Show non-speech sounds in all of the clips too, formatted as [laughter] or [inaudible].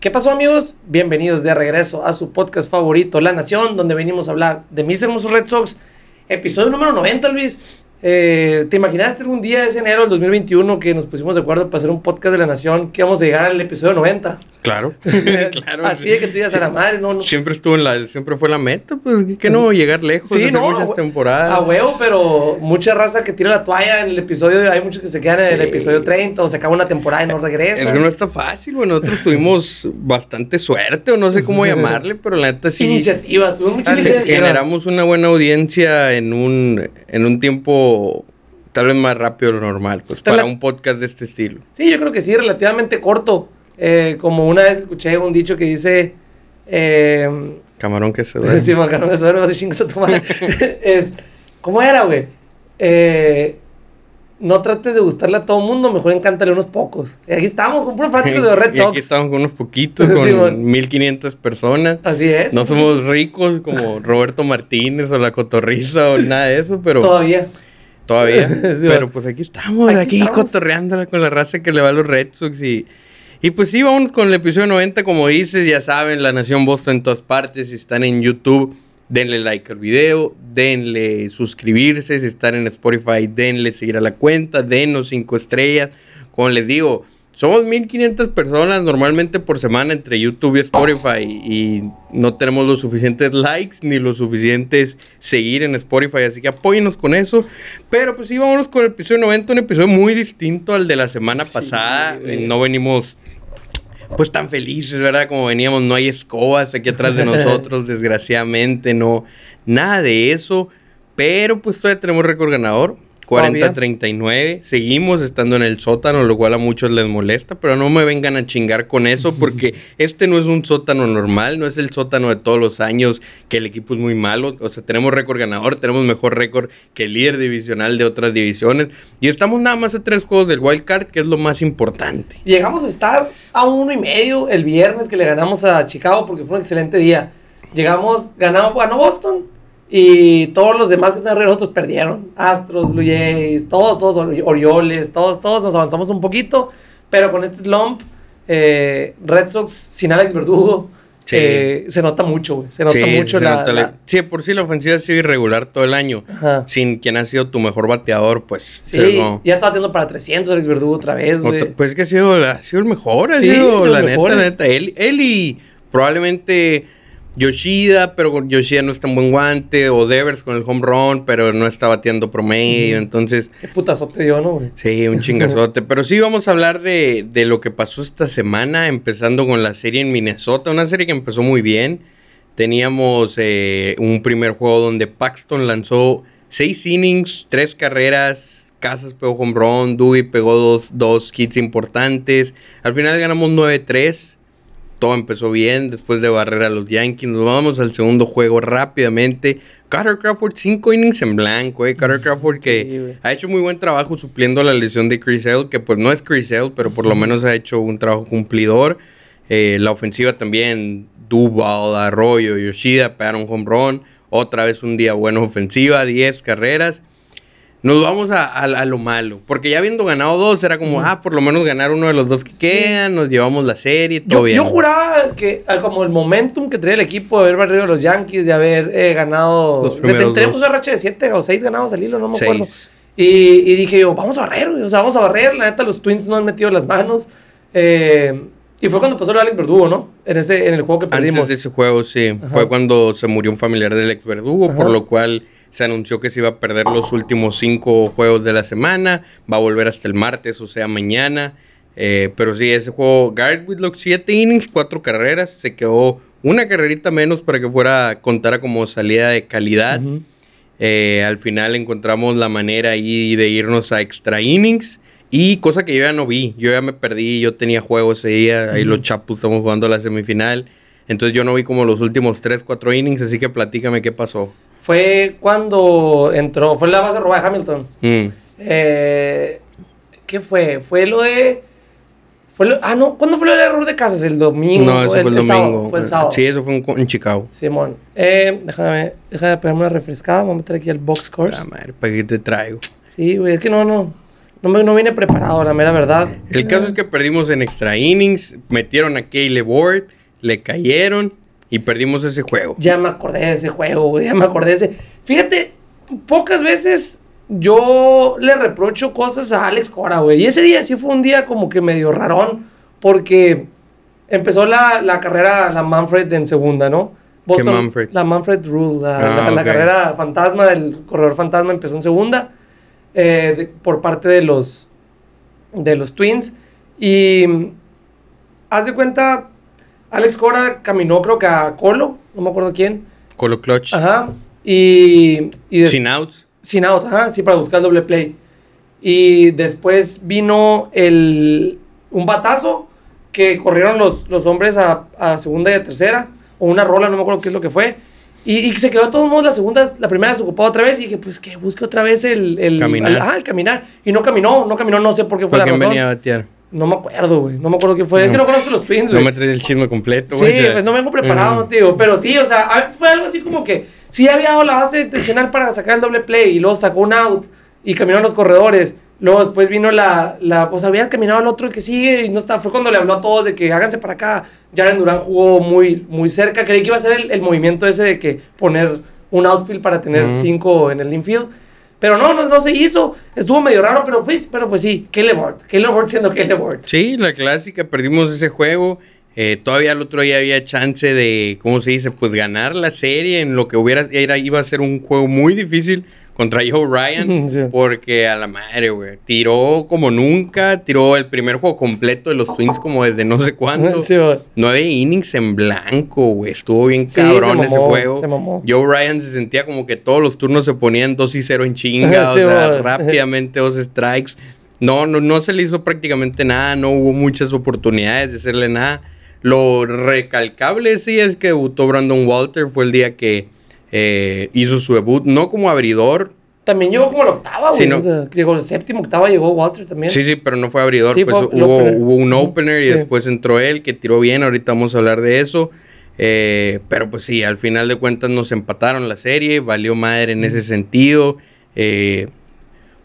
¿Qué pasó amigos? Bienvenidos de regreso a su podcast favorito, La Nación, donde venimos a hablar de mis hermosos Red Sox. Episodio número 90, Luis. Eh, ¿Te imaginaste algún día ese enero del 2021 que nos pusimos de acuerdo para hacer un podcast de la Nación que íbamos a llegar al episodio 90? Claro, [laughs] claro. Así de que tú digas a la madre, no, no. Siempre estuvo en la, siempre fue la meta, pues que no llegar lejos, Sí, no, muchas temporadas. A huevo, pero mucha raza que tira la toalla en el episodio, hay muchos que se quedan en el episodio 30 o se acaba una temporada y no Es regresan. que no está fácil, nosotros tuvimos bastante suerte, o no sé cómo [laughs] llamarle, pero la neta sí. Iniciativa, tuve mucha iniciativa. generamos una buena audiencia en un, en un tiempo tal vez más rápido de lo normal, pues para un podcast de este estilo. Sí, yo creo que sí, relativamente corto. Eh, como una vez escuché un dicho que dice... Eh, [laughs] Camarón que se duerme. sí, Macarón, eso no vas a chingas a tu madre. [laughs] es, ¿Cómo era, güey? Eh, no trates de gustarle a todo mundo, mejor encántale a unos pocos. Y aquí estamos con puros fanáticos de [laughs] Red Y aquí Sox. estamos con unos poquitos, Sí, con mon. 1500 personas. Así es. No somos ricos como Roberto Martínez o la Cotorriza o nada de eso, pero Todavía. Todavía. [laughs] Sí, pero pues aquí estamos, Aquí aquí, estamos. cotorreándola con la raza que le va a los Red Sox y... Y pues sí, vamos con el episodio 90, como dices, ya saben, La Nación Boston en todas partes, si están en YouTube, denle like al video, denle suscribirse, si están en Spotify, denle seguir a la cuenta, denos cinco estrellas, como les digo, somos 1500 personas normalmente por semana entre YouTube y Spotify y no tenemos los suficientes likes ni los suficientes seguir en Spotify, así que apóyenos con eso. Pero pues sí, vámonos con el episodio 90, un episodio muy distinto al de la semana Sí, pasada. güey. No venimos pues tan felices, ¿verdad? Como veníamos, no hay escobas aquí atrás de [laughs] nosotros, desgraciadamente, no, nada de eso. Pero pues todavía tenemos récord ganador. 40-39. Seguimos estando en el sótano, lo cual a muchos les molesta, pero no me vengan a chingar con eso porque este no es un sótano normal, no es el sótano de todos los años que el equipo es muy malo. O sea, tenemos récord ganador, tenemos mejor récord que el líder divisional de otras divisiones y estamos nada más a tres juegos del wild card, que es lo más importante. Llegamos a estar a un uno y medio el viernes que le ganamos a Chicago porque fue un excelente día. Llegamos, ganamos, ganó Boston y todos los demás que están alrededor de nosotros perdieron. Astros, Blue Jays, todos, todos, Ori- Orioles, todos, todos nos avanzamos un poquito. Pero con este slump, eh, Red Sox sin Alex Verdugo, Sí. eh, se nota mucho, güey. Se nota Sí, mucho se la, nota la- la- Sí, por sí la ofensiva ha sido irregular todo el año. Ajá. Sin quien ha sido tu mejor bateador, pues. Sí, no- ya estaba teniendo para 300 Alex Verdugo otra vez, güey. Pues que ha sido, la- ha sido el mejor, ha Sí, sido la neta, mejores. la neta. Él, él y probablemente Yoshida, pero con Yoshida no es tan buen guante. O Devers con el home run, pero no está bateando promedio. Entonces, Qué putazote dio, ¿no, güey? sí, un chingazote. [laughs] pero sí, vamos a hablar de, de lo que pasó esta semana, empezando con la serie en Minnesota. Una serie que empezó muy bien. Teníamos eh, un primer juego donde Paxton lanzó seis innings, tres carreras. Casas pegó home run, Dewey pegó dos, dos hits importantes. Al final ganamos 9-3. Todo empezó bien después de barrer a los Yankees. Nos vamos al segundo juego rápidamente. Carter Crawford, cinco innings en blanco. Eh. Carter Crawford que Sí, ha hecho muy buen trabajo supliendo la lesión de Chris Sale, que pues no es Chris Sale, pero por lo menos ha hecho un trabajo cumplidor. Eh, la ofensiva también, Duval, Arroyo, Yoshida pegaron home run. Otra vez un día bueno ofensiva, 10 carreras. Nos vamos a, a- a lo malo, porque ya habiendo ganado dos, era como, ah, por lo menos ganar uno de los dos que Sí. quedan, nos llevamos la serie, todo Yo, bien. yo juraba que ah, como el momentum que traía el equipo de haber barrido a los Yankees, de haber eh, ganado... Tenemos una racha de 7 o 6 ganados al hilo, no me acuerdo. Seis. Y, y dije yo, vamos a barrer, güey, o sea, vamos a barrer. La neta, los Twins no han metido las manos. Eh, y fue cuando pasó lo de Alex Verdugo, ¿no? En, ese, en el juego que perdimos. Antes de ese juego, sí. Ajá. Fue cuando se murió un familiar del ex verdugo, Ajá. por lo cual se anunció que se iba a perder los últimos cinco juegos de la semana. Va a volver hasta el martes, o sea, mañana. Eh, pero sí, ese juego, Garrett Whitlock, siete innings, cuatro carreras. Se quedó una carrerita menos para que fuera, contara como salida de calidad. Eh, al final encontramos la manera ahí de irnos a extra innings. Y cosa que yo ya no vi. Yo ya me perdí. Yo tenía juego ese día. Ahí los Chapus estamos jugando la semifinal. Entonces yo no vi como los últimos 3, 4 innings. Así que platícame qué pasó. Fue cuando entró, fue la base robada de Hamilton. Mm. Eh, ¿Qué fue? Fue lo de... Fue lo- ah, no, ¿cuándo fue lo del error de casas? ¿El domingo? No, eso fue el, sábado, domingo. fue el sábado. Sí, eso fue en, en Chicago. Simón. Eh, déjame, déjame pegarme una refrescada. Voy a meter aquí el box scores. La madre, ¿para qué te traigo? Sí, güey, es que no, no. No, me, no vine preparado, la mera verdad. El caso es que perdimos en extra innings, metieron a Caleb Ward, le cayeron y perdimos ese juego. Ya me acordé de ese juego, güey. Ya me acordé de ese. Fíjate, pocas veces yo le reprocho cosas a Alex Cora, güey. Y ese día sí fue un día como que medio rarón, porque empezó la, la carrera, la Manfred en segunda, ¿no? ¿Qué Manfred? La Manfred Rule, la, Ah, la- la ok. carrera fantasma, del corredor fantasma empezó en segunda eh, de- por parte de los, de los Twins. Y mm, haz de cuenta, Alex Cora caminó creo que a Colo, no me acuerdo quién. Colo Clutch. Ajá. Y, y Sin outs. sin out, ajá, sí, para buscar el doble play. Y después vino el, un batazo que corrieron los, los hombres a, a segunda y a tercera, o una rola, no me acuerdo qué es lo que fue. Y, y se quedó de todos modos la segunda, la primera se ocupó otra vez y dije, pues que busque otra vez el, el Caminar. ajá, el caminar. Y no caminó, no caminó, no sé por qué fue ¿Para la razón. venía a batear? No me acuerdo, güey. No me acuerdo quién fue. es que no conozco los Twins, No güey. me traes el chisme completo, Sí, güey. o sea, pues no vengo preparado, no te digo. Pero sí, o sea, fue algo así como que sí había dado la base intencional para sacar el doble play y luego sacó un out y caminaron los corredores. Luego después vino la, la pues había caminado el otro que sigue y no está. Fue cuando le habló a todos de que háganse para acá. Jaren Durán jugó muy, muy cerca. Creí que iba a ser el, el movimiento ese de que poner un outfield para tener Ujú. cinco en el infield. Pero no, no, no se hizo. Estuvo medio raro, pero pues, pero pues sí, Caleb Ward. Siendo Caleb. Sí, la clásica, perdimos ese juego. Eh, todavía el otro día había chance de, ¿cómo se dice? Pues ganar la serie en lo que hubiera, era, iba a ser un juego muy difícil contra Joe Ryan. [laughs] Sí. Porque a la madre, güey, tiró como nunca, tiró el primer juego completo de los Twins [laughs] como desde no sé cuándo. Sí. Nueve innings en blanco, güey. Estuvo bien Sí, cabrón se ese juego. Joe Ryan se sentía como que todos los turnos se ponían 2 y 0 en chinga. [laughs] O sea, rápidamente dos strikes. No, no, no se le hizo prácticamente nada. No hubo muchas oportunidades de hacerle nada. Lo recalcable sí es que debutó Brandon Walter. Fue el día que eh, hizo su debut. No como abridor. También llegó como la octava, güey. Sí, no. O sea, llegó el séptimo, octava, llegó Walter también. Sí, sí, pero no fue abridor. Sí, pues fue hubo, un opener y después entró él, que tiró bien. Ahorita vamos a hablar de eso. Eh, pero pues sí, al final de cuentas nos empataron la serie. Valió madre en ese sentido. Eh,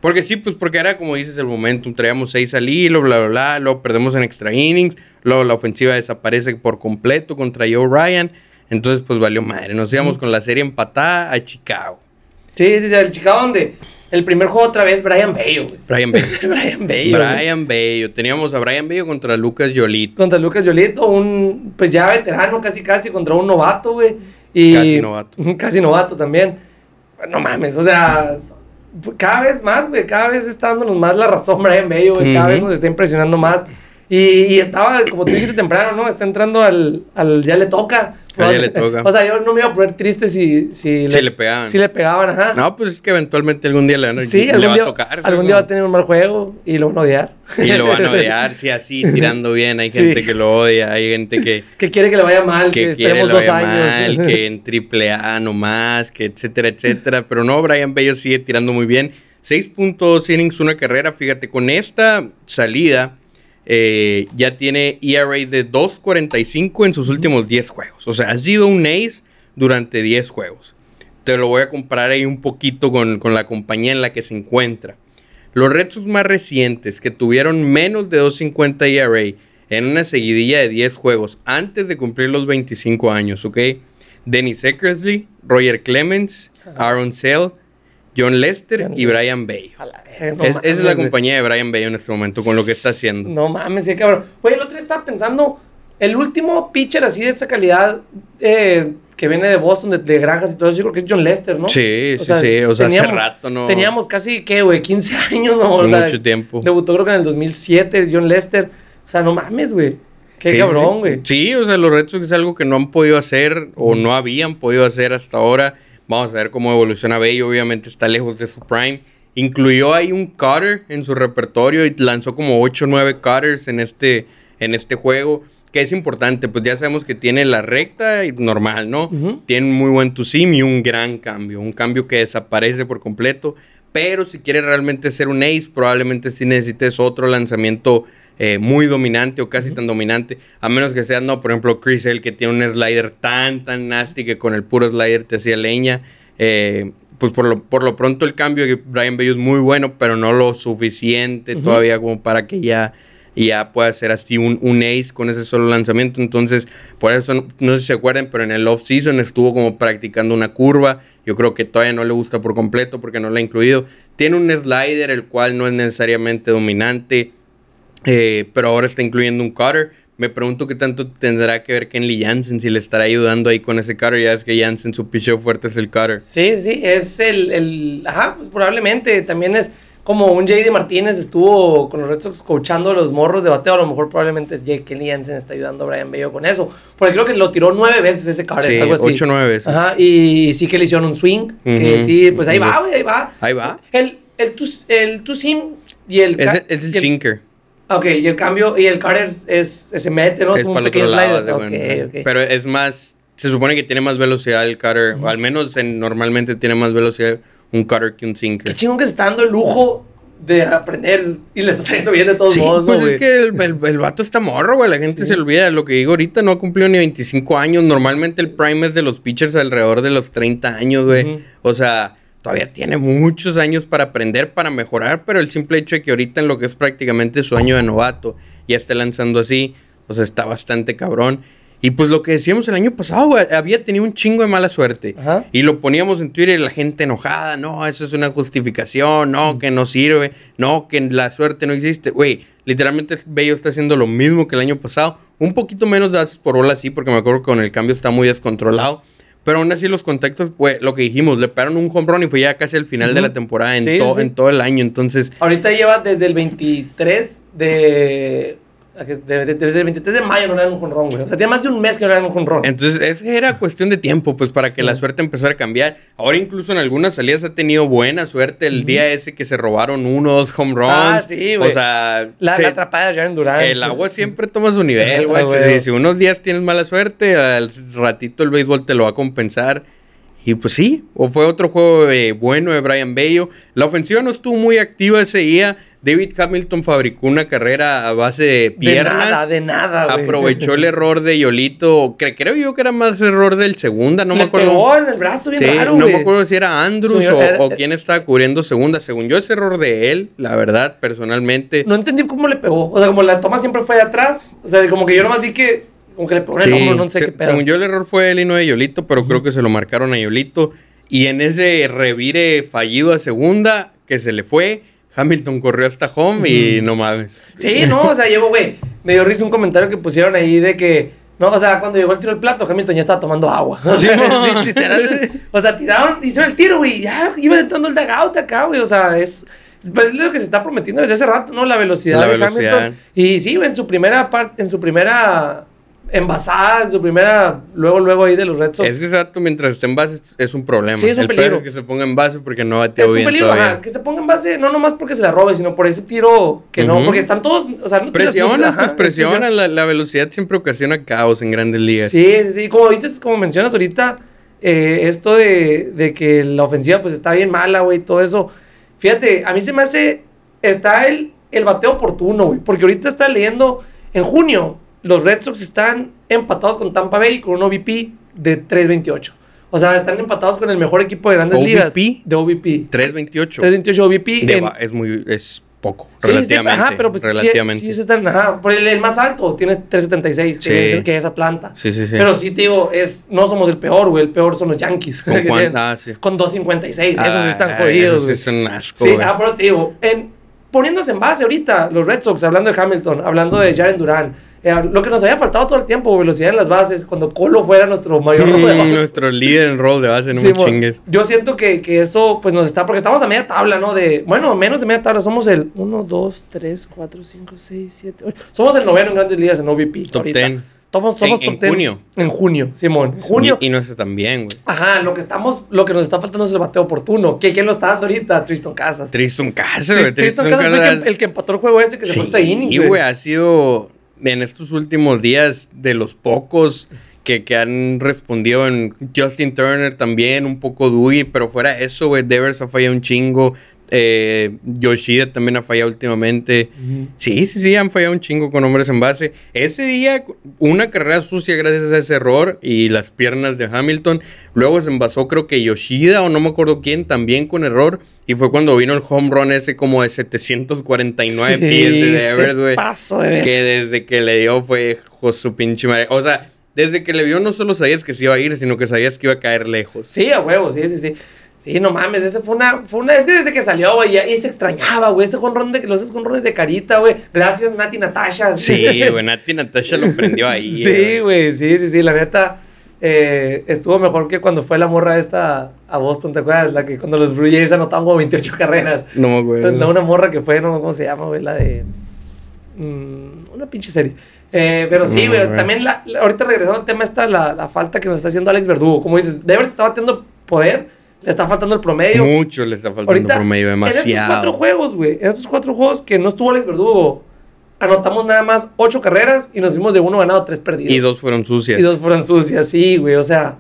porque sí, pues porque era como dices el momentum. Traíamos seis al hilo, bla, bla, bla. Luego perdemos en extra innings. Luego la ofensiva desaparece por completo contra Joe Ryan. Entonces, pues valió madre. Nos íbamos con la serie empatada a Chicago. Sí, sí, sí, el Chicago donde el primer juego otra vez, Brian Bello, güey. Brian Bello. [laughs] Brian Bello. Brian Bello. Teníamos a Brian Bello contra Lucas Yolito. Contra Lucas Yolito, un, pues ya veterano casi casi, contra un novato, güey. Y Casi novato. [laughs] Casi novato también. No mames, o sea, cada vez más, güey, cada vez está dándonos más la razón Brian Bello, güey, cada vez nos está impresionando más. Y, y estaba, como tú dijiste temprano, ¿no? Está entrando al, al ya le toca. Ya le toca. O sea, yo no me iba a poner triste si, si, Si le pegaban. Si le pegaban, ajá. No, pues es que eventualmente algún día le, van a- Sí, le va día, a tocar. algún ¿no? día va a tener un mal juego y lo van a odiar. Y lo van a [laughs] odiar, sí, así, tirando bien. Hay Sí. gente que lo odia, hay gente que, que quiere que le vaya mal, que, que esperemos dos vaya años. mal, que en [laughs] triple A nomás, que etcétera, etcétera. Pero no, Brian Bello sigue tirando muy bien. 6.2 innings, una carrera. Fíjate, con esta salida eh, ya tiene ERA de 2.45 en sus últimos 10 juegos. O sea, ha sido un ace durante 10 juegos. Te lo voy a comparar ahí un poquito con, con la compañía en la que se encuentra. Los Red Sox más recientes que tuvieron menos de 2.50 ERA en una seguidilla de 10 juegos antes de cumplir los 25 años, ¿ok? Dennis Eckersley, Roger Clemens, Aaron Sale, John Lester y Brian Bello. A la verga, no Es- esa es la compañía de Brian Bello en este momento con lo que está haciendo. No mames, sí, cabrón. Oye, el otro día estaba pensando, el último pitcher así de esta calidad eh, que viene de Boston, de, de granjas y todo eso, yo creo que es John Lester, ¿no? Sí, O sí, sea, sí. O sea, hace rato no. Teníamos casi, ¿qué, güey? 15 años, ¿no? O sea, mucho tiempo. Debutó creo que en el 2007, John Lester. O sea, no mames, güey. Qué Sí, sí, cabrón, sí. güey. Sí, o sea, los Red Sox es algo que no han podido hacer o no habían podido hacer hasta ahora. Vamos a ver cómo evoluciona Bello. Obviamente está lejos de su prime. Incluyó ahí un cutter en su repertorio y lanzó como 8 o 9 cutters en este, en este juego. Que es importante, pues ya sabemos que tiene la recta y normal, ¿no? Tiene un muy buen to sim y un gran cambio. Un cambio que desaparece por completo. Pero si quieres realmente ser un ace, probablemente sí necesites otro lanzamiento eh, muy dominante o casi tan dominante. A menos que sea, no, por ejemplo, Chris el que tiene un slider tan, tan nasty que con el puro slider te hacía leña. Eh, pues por lo, por lo pronto el cambio de Brian Bello es muy bueno, pero no lo suficiente todavía como para que ya, ya pueda ser así un, un ace con ese solo lanzamiento. Entonces, por eso, no, no sé si se acuerdan, pero en el off-season estuvo como practicando una curva. Yo creo que todavía no le gusta por completo porque no la ha incluido. Tiene un slider, el cual no es necesariamente dominante, eh, pero ahora está incluyendo un cutter. Me pregunto qué tanto tendrá que ver Kenley Jansen, si le estará ayudando ahí con ese cutter. Ya es que Jansen, su picheo fuerte es el cutter. Sí, sí, es el, el ajá, pues probablemente también es como un JD Martínez estuvo con los Red Sox coachando los morros de bateo, a lo mejor probablemente Jake Kelly Jansen está ayudando a Brian Bello con eso, porque creo que lo tiró nueve veces ese Carter, Sí, algo así. ocho nueve veces. Ajá, y sí que le hicieron un swing, que Ujú. sí, pues ahí va, güey, ahí va. Ahí va. El, el, tu, el tu sim y el... Es, el y chinker. Ok, y el cambio, y el Carter es, es- se mete, ¿no? Es, Es como un para otro lado. slider. de Ok, cuenta. ok. Pero es más, se supone que tiene más velocidad el cutter, o al menos en- normalmente tiene más velocidad un cutter que un Qué sinker. chingón que se está dando el lujo de aprender y le está saliendo bien de todos Sí, modos, ¿no, pues es que el, el- el vato está morro, güey. La gente se olvida. Lo que digo ahorita no ha cumplido ni 25 años. Normalmente el prime es de los pitchers alrededor de los 30 años, güey. O sea, todavía tiene muchos años para aprender, para mejorar. Pero el simple hecho de que ahorita en lo que es prácticamente su año de novato ya esté lanzando así, o sea, está bastante cabrón. Y pues lo que decíamos el año pasado, güey, había tenido un chingo de mala suerte. Ajá. Y lo poníamos en Twitter y la gente enojada, no, eso es una justificación, no, que no sirve, no, que la suerte no existe. Güey, literalmente Bello está haciendo lo mismo que el año pasado, un poquito menos de bases por bola, sí, porque me acuerdo que con el cambio está muy descontrolado. Pero aún así los contextos, güey, lo que dijimos, le pegaron un home run y fue ya casi el final de la temporada en, Sí, to- sí. en todo el año. Entonces, Ahorita lleva desde el 23 de... Desde el 23 de mayo no le dan un jonrón, güey. O sea, tiene más de un mes que no le dan un jonrón. Entonces, esa era cuestión de tiempo, pues, para que la Sí. suerte empezara a cambiar. Ahora, incluso en algunas salidas ha tenido buena suerte. El Ujú. día ese que se robaron uno o dos home runs. Ah, sí, güey. O sea, La, se- la atrapada de Jaren Durán. el agua [laughs] siempre toma su nivel, güey. güey. Si, si unos días tienes mala suerte, al ratito el béisbol te lo va a compensar. Y pues sí, o fue otro juego eh, bueno de Brian Bello. La ofensiva no estuvo muy activa ese día. David Hamilton fabricó una carrera a base de De piernas. nada, de nada, güey. Aprovechó el [laughs] error de Yolito. Cre- creo yo que era más error del segunda, no Le me acuerdo. pegó en el brazo bien Sí, raro, no me acuerdo si era Andrews Sí, o, era- o quién estaba cubriendo segunda. Según yo, es error de él, la verdad, personalmente. No entendí cómo le pegó. O sea, como la toma siempre fue de atrás. O sea, como que yo nomás vi que... Como que le pegó en el Sí, hombro, no sé se- qué pedo. según yo, el error fue de él y no de Yolito, pero creo que se lo marcaron a Yolito. Y en ese revire fallido a segunda, que se le fue, Hamilton corrió hasta home y no mames. Sí, no, o sea, llegó, güey. Me dio risa un comentario que pusieron ahí de que. No, o sea, cuando llegó el tiro al plato, Hamilton ya estaba tomando agua. [laughs] O sea, [laughs] literal. O sea, tiraron, hicieron el tiro, güey. Ya iba entrando el dugout acá, güey. O sea, es. Pues es lo que se está prometiendo desde hace rato, ¿no? La velocidad La de velocidad. Hamilton. Y sí, en su primera parte, en su primera envasada, en su primera. Luego, luego ahí de los Red Sox. Es que exacto, mientras esté en base es- un problema. Sí, es un el peligro. es que se ponga en base porque no bateó Es un bien peligro, todavía. ajá, que se ponga en base, no nomás porque se la robe, sino por ese tiro que no, porque están todos, o sea, no Presiona, pues presiona. La, la velocidad siempre ocasiona caos en grandes ligas. Sí, sí, como dices, como mencionas ahorita, eh, esto de, de que la ofensiva pues está bien mala, güey, todo eso. Fíjate, a mí se me hace, está el, el bateo oportuno, güey, porque ahorita está leyendo, en junio, los Red Sox están empatados con Tampa Bay con un OVP de 3.28. O sea, están empatados con el mejor equipo de grandes ¿OVP? ligas. De OVP. 3.28. 3.28 OVP. En- es muy es poco, Sí, sí, relativamente. ajá, pero pues sí- relativamente. sí, sí están, ajá, por el, el más alto tienes 376, que, Sí. es, el que es Atlanta. Sí, sí, sí. Pero sí, te digo, es, no somos el peor, güey, el peor son los Yankees. ¿Con [laughs] ah, sí. Con 256, esos sí están Ah, jodidos, Esos sí güey. son asco, Sí, güey. ah, pero te digo, en, poniéndose en base ahorita, los Red Sox, hablando de Hamilton, hablando de Jaren Duran, lo que nos había faltado todo el tiempo, velocidad en las bases, cuando Colo fuera nuestro mayor [laughs] Mm, rodeador. nuestro líder en rol de base, no Sí, me chingues. Yo siento que, que eso pues nos está, porque estamos a media tabla, ¿no? De, bueno, menos de media tabla, somos el 1, 2, 3, 4, 5, 6, 7, 8. Somos el noveno en grandes ligas en OVP. Top ahorita. 10. Somos, somos En- top en 10. junio. En junio, Simón. En junio. Y, y no está tan bien, güey. Ajá, lo que estamos, lo que nos está faltando es el bateo oportuno. ¿Qué, ¿Quién lo está dando ahorita? Tristan Casas. Tristan Casas, güey. Tristan Tristan Casas fue el que, el que empató el juego ese que se fue hasta innings, Sí, güey, ha sido en estos últimos días de los pocos que, que han respondido en Justin Turner también, un poco Dewey, pero fuera eso, güey, Devers ha fallado un chingo. Eh, Yoshida también ha fallado últimamente. Sí, sí, sí, han fallado un chingo con hombres en base. Ese día, una carrera sucia gracias a ese error y las piernas de Hamilton. Luego se envasó, creo que Yoshida o no me acuerdo quién, también con error. Y fue cuando vino el home run ese como de 749 pies de Devers, güey. Que desde que le dio fue su pinche madre. O sea, desde que le vio no solo sabías que se iba a ir, sino que sabías que iba a caer lejos. Sí, a huevo, sí, sí, sí. Sí, no mames, ese fue una, fue una, es que desde que salió, güey, y se extrañaba, güey, ese jonrón de, los jonrones de carita, güey, gracias Nati Natasha. Sí, güey, Nati Natasha lo prendió ahí. [laughs] sí, güey, sí, sí, sí, la neta, eh, estuvo mejor que cuando fue la morra esta a Boston, ¿te acuerdas? La que cuando los Blue Jays anotaban como 28 carreras. No me acuerdo. No, una morra que fue, no, ¿cómo se llama, güey? La de, mm, una pinche serie. Eh, pero sí, güey, también la, ahorita regresando al tema está la, la falta que nos está haciendo Alex Verdugo. Como dices, Devers estaba teniendo poder le está faltando el promedio. Mucho le está faltando el promedio, demasiado. En estos cuatro juegos, güey. En estos cuatro juegos que no estuvo Alex Verdugo, anotamos nada más ocho carreras y nos fuimos de uno ganado, tres perdidos. Y dos fueron sucias. Y dos fueron sucias, sí, güey. O sea.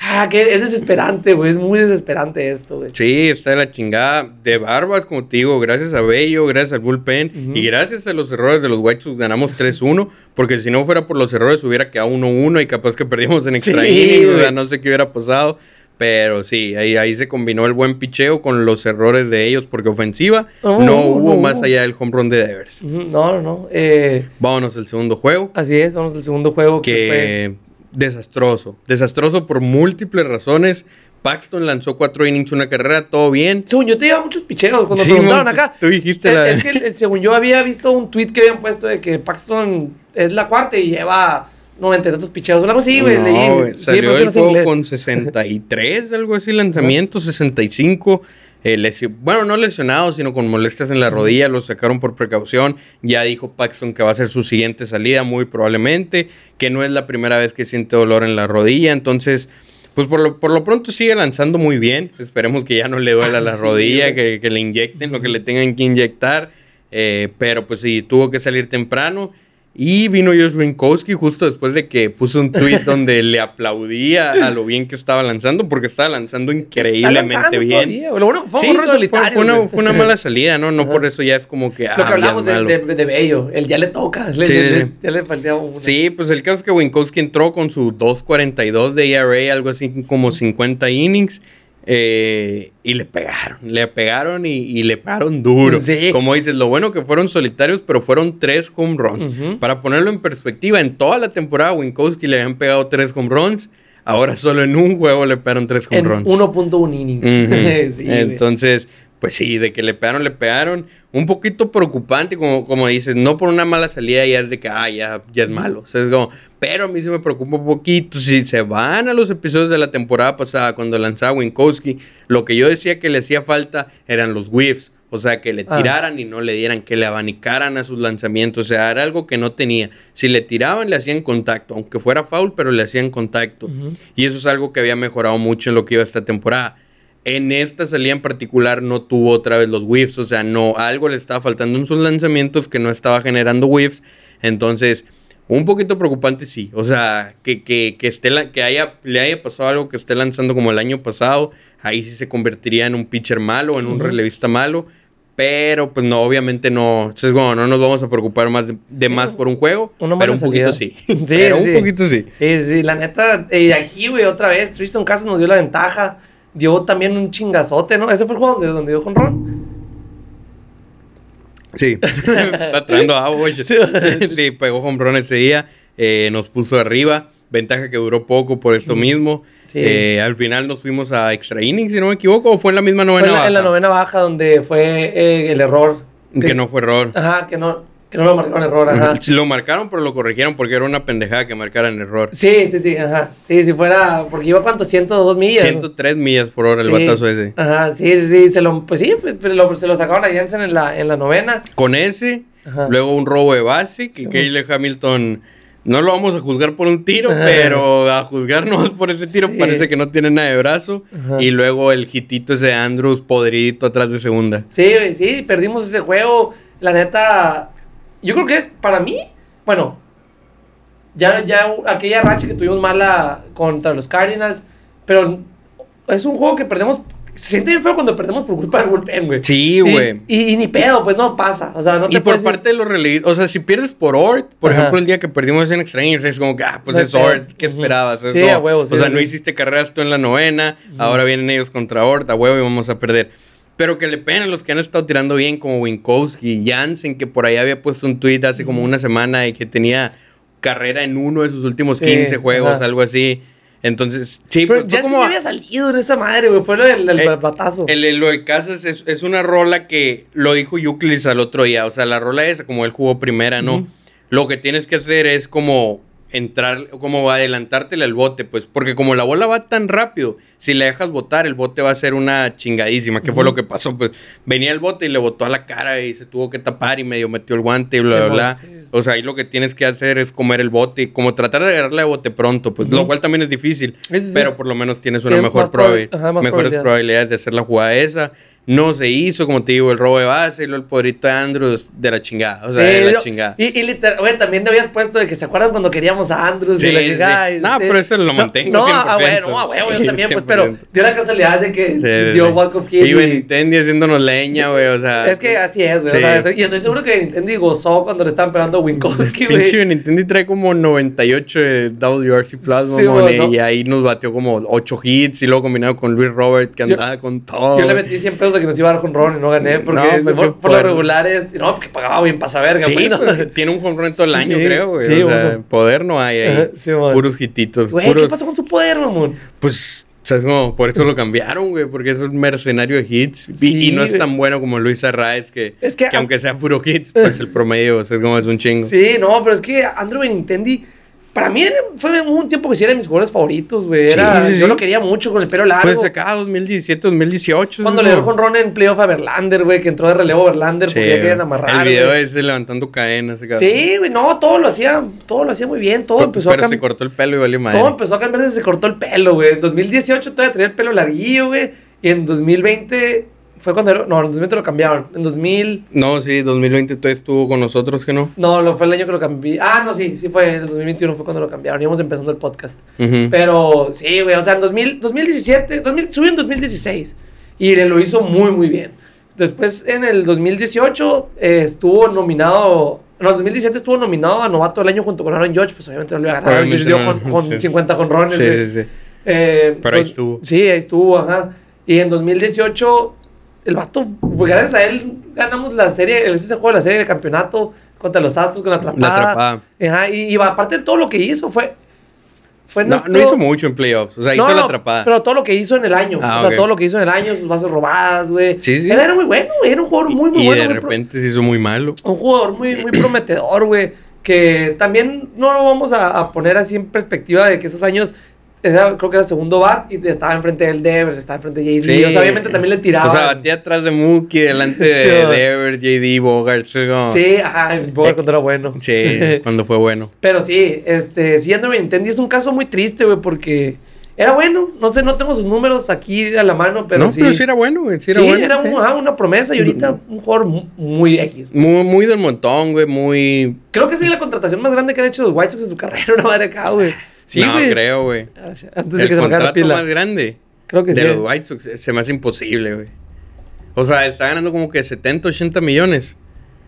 Ah, que es desesperante, güey. Es muy desesperante esto, güey. Sí, está de la chingada. De barbas, como te digo, gracias a Bello, gracias al bullpen y gracias a los errores de los White Sox ganamos 3-1. Porque si no fuera por los errores hubiera quedado 1-1 y capaz que perdíamos en extra sí, o sea, no sé qué hubiera pasado. Pero sí, ahí, ahí se combinó el buen picheo con los errores de ellos, porque ofensiva oh, no hubo más allá del home run de Devers. No, no, no. Eh, vámonos al segundo juego. Así es, vamos al segundo juego. Que, desastroso. Desastroso por múltiples razones. Paxton lanzó cuatro innings, una carrera, todo bien. Según yo te iba muchos picheos cuando sí, preguntaron acá. Tú dijiste es, la... Es que según yo había visto un tweet que habían puesto de que Paxton es la cuarta y lleva 90 tantos picheos, algo así, güey. No, salió el juego con 63, algo así, lanzamiento, 65. Eh, bueno, no lesionado, sino con molestias en la rodilla, lo sacaron por precaución. Ya dijo Paxton que va a ser su siguiente salida, muy probablemente, que no es la primera vez que siente dolor en la rodilla. Entonces, pues por lo, por lo pronto sigue lanzando muy bien. Esperemos que ya no le duela la rodilla, que, le inyecten lo que le tengan que inyectar. Eh, pero pues sí, tuvo que salir temprano. Y vino Josh Winkowski justo después de que puso un tweet donde le aplaudía a lo bien que estaba lanzando, porque estaba lanzando increíblemente bien. Lo bueno fue un solitario. Fue, una, fue, una, mala [laughs] salida, ¿no? No por eso ya es como que. lo que ah, hablamos de, de, Bello, él ya le toca. sí. ya le faltaba uno. Sí, pues el caso es que Winkowski entró con su 2.42 de ERA, algo así como 50 innings. Eh, y le pegaron, le pegaron y, le pegaron duro. Como dices, lo bueno que fueron solitarios, pero fueron tres home runs. Para ponerlo en perspectiva, en toda la temporada Winkowski le habían pegado tres home runs. Ahora solo en un juego le pegaron tres home runs. 1.1 innings. [laughs] Entonces, pues sí, de que le pegaron, le pegaron un poquito preocupante, como, como dices, no por una mala salida ya es de que, ah, ya, ya es malo. O sea, es como, pero a mí se me preocupa un poquito. Si se van a los episodios de la temporada pasada, cuando lanzaba Winkowski, lo que yo decía que le hacía falta eran los whiffs. O sea, que le ah. tiraran y no le dieran, que le abanicaran a sus lanzamientos. O sea, era algo que no tenía. Si le tiraban, le hacían contacto, aunque fuera foul, pero le hacían contacto. Y eso es algo que había mejorado mucho en lo que iba esta temporada. En esta salida en particular no tuvo otra vez los whiffs, o sea, no, algo le estaba faltando en sus lanzamientos que no estaba generando whiffs. Entonces, un poquito preocupante sí. O sea, que, que, que, esté que haya, le haya pasado algo que esté lanzando como el año pasado. Ahí sí se convertiría en un pitcher malo, en un relevista malo. Pero, pues no, obviamente no. Entonces, bueno, no nos vamos a preocupar más de, más por un juego. pero un poquito sí. [laughs] [laughs] sí pero un poquito sí. Sí, sí. La neta, y aquí, güey, otra vez, Tristan Casas nos dio la ventaja dio también un chingazote, ¿no? Ese fue el juego donde, donde dio con Ron. Sí, [laughs] está trayendo agua. Sí, sí, pegó home run ese día, eh, nos puso arriba, ventaja que duró poco por esto mismo. Sí. Eh, al final nos fuimos a extra innings, si no me equivoco, o fue en la misma novena baja. En la novena baja donde fue eh, el error. Que no fue error. Ajá, que no. Que no lo marcaron error, ajá. [laughs] Lo marcaron, pero lo corrigieron porque era una pendejada que marcaran error. Sí, sí, sí, ajá. Sí, si fuera. Porque iba cuánto, 102 millas. 103 millas por hora el batazo ese. Ajá, sí, sí, sí. Se lo, pues sí, pues, pues lo, se lo sacaron a Jensen en la, en la novena. Con ese, luego un robo de base, que Kyle Hamilton. No lo vamos a juzgar por un tiro, pero a juzgarnos [laughs] por ese tiro parece que no tiene nada de brazo. Y luego el hitito ese de Andrews podridito atrás de segunda. Sí, sí, perdimos ese juego. La neta, yo creo que es para mí, bueno, ya, ya aquella racha que tuvimos mala contra los Cardinals, pero es un juego que perdemos se siente bien feo cuando perdemos por culpa del bullpen, güey. Sí, güey. Y, y ni pedo, pues no pasa. O sea, no te Y por puedes ir- parte de los relevistas, o sea, si pierdes por Ort, por Ajá. ejemplo, el día que perdimos en Extraños, es como que, ah, pues No es. Ort, ¿qué esperabas? Es Sí, a huevo, sí, o sea, sí. no hiciste carreras tú en la novena, ahora vienen ellos contra Ort, a huevo y vamos a perder. Pero que le peguen a los que han estado tirando bien, como Winkowski, Jansen, que por ahí había puesto un tweet hace como una semana y que tenía carrera en uno de sus últimos Sí, 15 juegos, ajá. algo así. Entonces, sí, Pero pues, ya como había salido en esa madre, güey. Fue lo del el Eh, batazo. El, el- lo de Casas es, es una rola que lo dijo Euclides al otro día. O sea, la rola esa, como él jugó primera, ¿no? Lo que tienes que hacer es como entrar, como adelantártele al bote, pues, porque como la bola va tan rápido, si le dejas botar, el bote va a ser una chingadísima, que fue lo que pasó, pues, venía el bote y le botó a la cara y se tuvo que tapar y medio metió el guante y bla, Sí, bla, bla. sí, sí. O sea, ahí lo que tienes que hacer es comer el bote y como tratar de agarrarle de bote pronto, pues, lo cual también es difícil, pero por lo menos tienes una mejor más probabil- probabil- ajá, mejores probabilidad. probabilidades de hacer la jugada esa. No se hizo, como te digo, el robo de base y luego el poderito de Andrews de la chingada. O sea, Sí, de la yo- chingada. Y, y literal, güey, también me habías puesto de que se acuerdan cuando queríamos a Andrews Sí, y la sí. chingada. No, este- pero eso lo mantengo No, 100%. ah, bueno, no, ah, güey, yo también, pues, 100%. pero dio la casualidad de que Sí, sí, dio sí. walk of hit. Y y- Benintendi haciéndonos leña, güey, o sea. Es que así es, güey. Sí. o sea, estoy- y estoy seguro que Nintendo gozó cuando le estaban pegando a Winkowski, güey. Pinche Benintendi trae como 98 de WRC Plus, Sí, mamón, güey, y ¿no? ahí nos batió como 8 hits y luego combinado con Luis Robert que andaba con todo. Yo le metí 100 pesos a que nos iba a dar con Ron y no gané porque No, por, por los poder. regulares. No, porque pagaba bien pasa verga, Sí, güey. pues, tiene un home run todo el Sí, año, creo, güey. sí, o sea, poder no hay ahí. Sí, bueno. puros hititos. Güey, puros... ¿qué pasó con su poder, mamón? Pues, o sea, es como, por eso lo cambiaron, güey, porque es un mercenario de hits. Y- Sí, y, no es tan bueno como Luis Arraez, que, Es que- que aunque sea puro hits, pues el promedio o sea, es como es un [laughs] chingo. Sí, no, pero es que Andrew Benintendi, para mí fue un tiempo que sí era de mis jugadores favoritos, güey. Era- Sí, sí, Yo lo quería mucho con el pelo largo. Pues acá 2017, 2018. Cuando le dio con Ron en playoff a Verlander, güey, que entró de relevo a Verlander porque ya querían amarrar. El video ese levantando cadenas. acá. Sí, güey, no, todo lo hacía, todo lo hacía muy bien, todo empezó Pero a se cambiar. cortó el pelo y valió madre. Todo empezó a cambiar desde se cortó el pelo, güey. En 2018 todavía tenía el pelo larguillo, güey. Y en 2020 fue cuando... era- No, en 2020 lo cambiaron. En 2000... No, sí, 2020 todavía estuvo con nosotros, que no. No, lo fue el año que lo cambié. Ah, no, sí, sí fue. En 2021 fue cuando lo cambiaron. Íbamos empezando el podcast. Ujú. Pero sí, güey. O sea, en 2000, 2017... 2000, subió en 2016. Y le lo hizo muy, muy bien. Después, en el 2018, eh, estuvo nominado... No, en 2017 estuvo nominado a novato del año junto con Aaron Judge. Pues obviamente no lo iba a ganar. Aaron dio con, con sí. 50 jonrones. Sí, güey. sí, sí. Eh, Pero ahí estuvo. Sí, ahí estuvo, ajá. Y en 2018, el vato, pues, gracias a él, ganamos la serie, el ese juego de la serie de campeonato contra los Astros con la atrapada. La atrapada. Ajá, y, y aparte de todo lo que hizo, fue. fue No, nuestro- no hizo mucho en playoffs. O sea, No, hizo la atrapada. Pero todo lo que hizo en el año. Ah, o sea, todo lo que hizo en el año, sus bases robadas, güey. Sí, sí. Él era muy bueno, güey. Era un jugador muy, muy y bueno. de muy pro- repente se hizo muy malo. un jugador muy, muy prometedor, güey. Que también no lo vamos a, a poner así en perspectiva de que esos años. Era- creo que era segundo bat y estaba enfrente del Devers, estaba enfrente de JD. Sí. O sea, obviamente también le tiraba. O sea, batía atrás de Mookie, delante de Sí, man. Dever, JD, Bogart. sí, como- Sí, ajá, el Bogart cuando era bueno. Sí, cuando fue bueno. [laughs] Pero sí, este, sí, Andrew Benintendi es un caso muy triste, güey, porque era bueno. No sé, no tengo sus números aquí a la mano, pero no, sí. pero sí era bueno, güey. Sí Sí, era era, un- sí. ajá, una promesa y ahorita un jugador mu- muy X. Muy, muy del montón, güey. Muy. Creo que sí, la contratación más grande que han hecho los White Sox en su carrera, [laughs] una madre acá, güey. Sí, no, creo, güey. [laughs] Antes de El que se me acabe la contrato pila. más grande Creo que de sí. los White Sox se me hace imposible, güey. O sea, está ganando como que 70, 80 millones.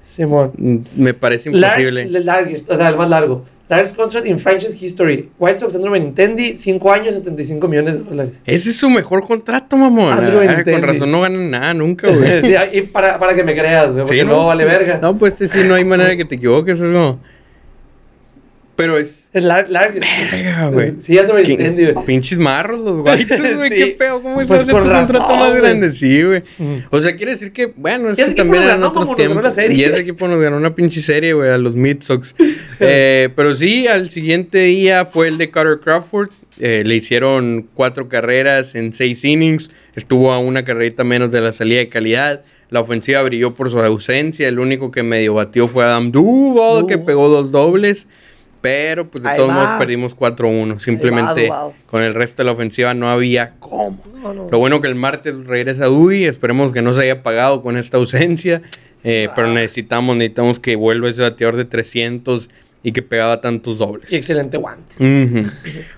Simón. Mm, Me parece imposible. Lar- largest, o sea, el más largo. Largest contract in franchise history. White Sox, Andrew Benintendi, 5 años, 75 millones de dólares. Ese es su mejor contrato, mamón. Andrew Ah, con razón no ganan nada nunca, güey. [laughs] sí, y para, para que me creas, güey, porque Sí, no vale verga. No, pues este sí no hay manera de que te equivoques, es como... Pero es... Es lar- largest. Verga, güey. Sí, Andrew ¿Quién- Benintendi, güey. Pinches marros los Sox, [laughs] güey. Sí. Qué feo, ¿cómo es Pues con un contrato razón, más grande? Sí, güey. O sea, quiere decir que, bueno, Y es que también eran otros tiempos. Y ese equipo nos ganó una pinche serie, güey, a los Mid Sox. [laughs] Eh, pero sí, al siguiente día fue el de Carter Crawford. Eh, le hicieron cuatro carreras en seis innings. Estuvo a una carrerita menos de la salida de calidad. La ofensiva brilló por su ausencia. El único que medio batió fue Adam Duval, que pegó dos dobles. Pero pues de Ahí todos va. modos perdimos 4-1. Simplemente con el resto de la ofensiva no había cómo. No, no. Lo bueno que el martes regresa Dewey, esperemos que no se haya pagado con esta ausencia, [laughs] eh, Ah. pero necesitamos, necesitamos que vuelva ese bateador de 300 y que pegaba tantos dobles. Y excelente guante. [laughs]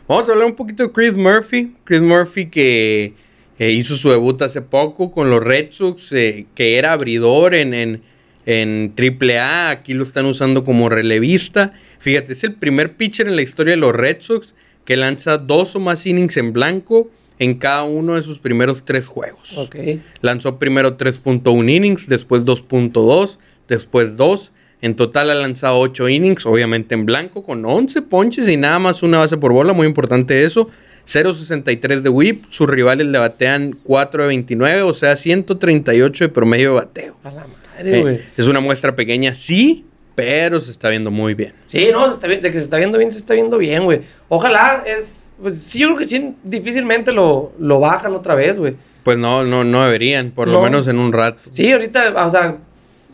Vamos a hablar un poquito de Chris Murphy. Chris Murphy que Eh, hizo su debut hace poco con los Red Sox, eh, que era abridor en, en, en AAA. Aquí lo están usando como relevista. Fíjate, es el primer pitcher en la historia de los Red Sox que lanza dos o más innings en blanco en cada uno de sus primeros tres juegos. Ok. Lanzó primero 3.1 innings, después 2.2, después 2. En total ha lanzado 8 innings, obviamente en blanco, con 11 ponches y nada más una base por bola, muy importante eso. 0.63 de whip, sus rivales le batean 4 de 29, o sea, 138 de promedio de bateo. A la madre, güey. Eh, es una muestra pequeña, sí, pero se está viendo muy bien. Sí, no, se está de que se está viendo bien, se está viendo bien, güey. Ojalá es. Pues sí, yo creo que sí, difícilmente lo, lo bajan otra vez, güey. Pues no, no, no deberían, por lo No. menos en un rato. Sí, ahorita, o sea,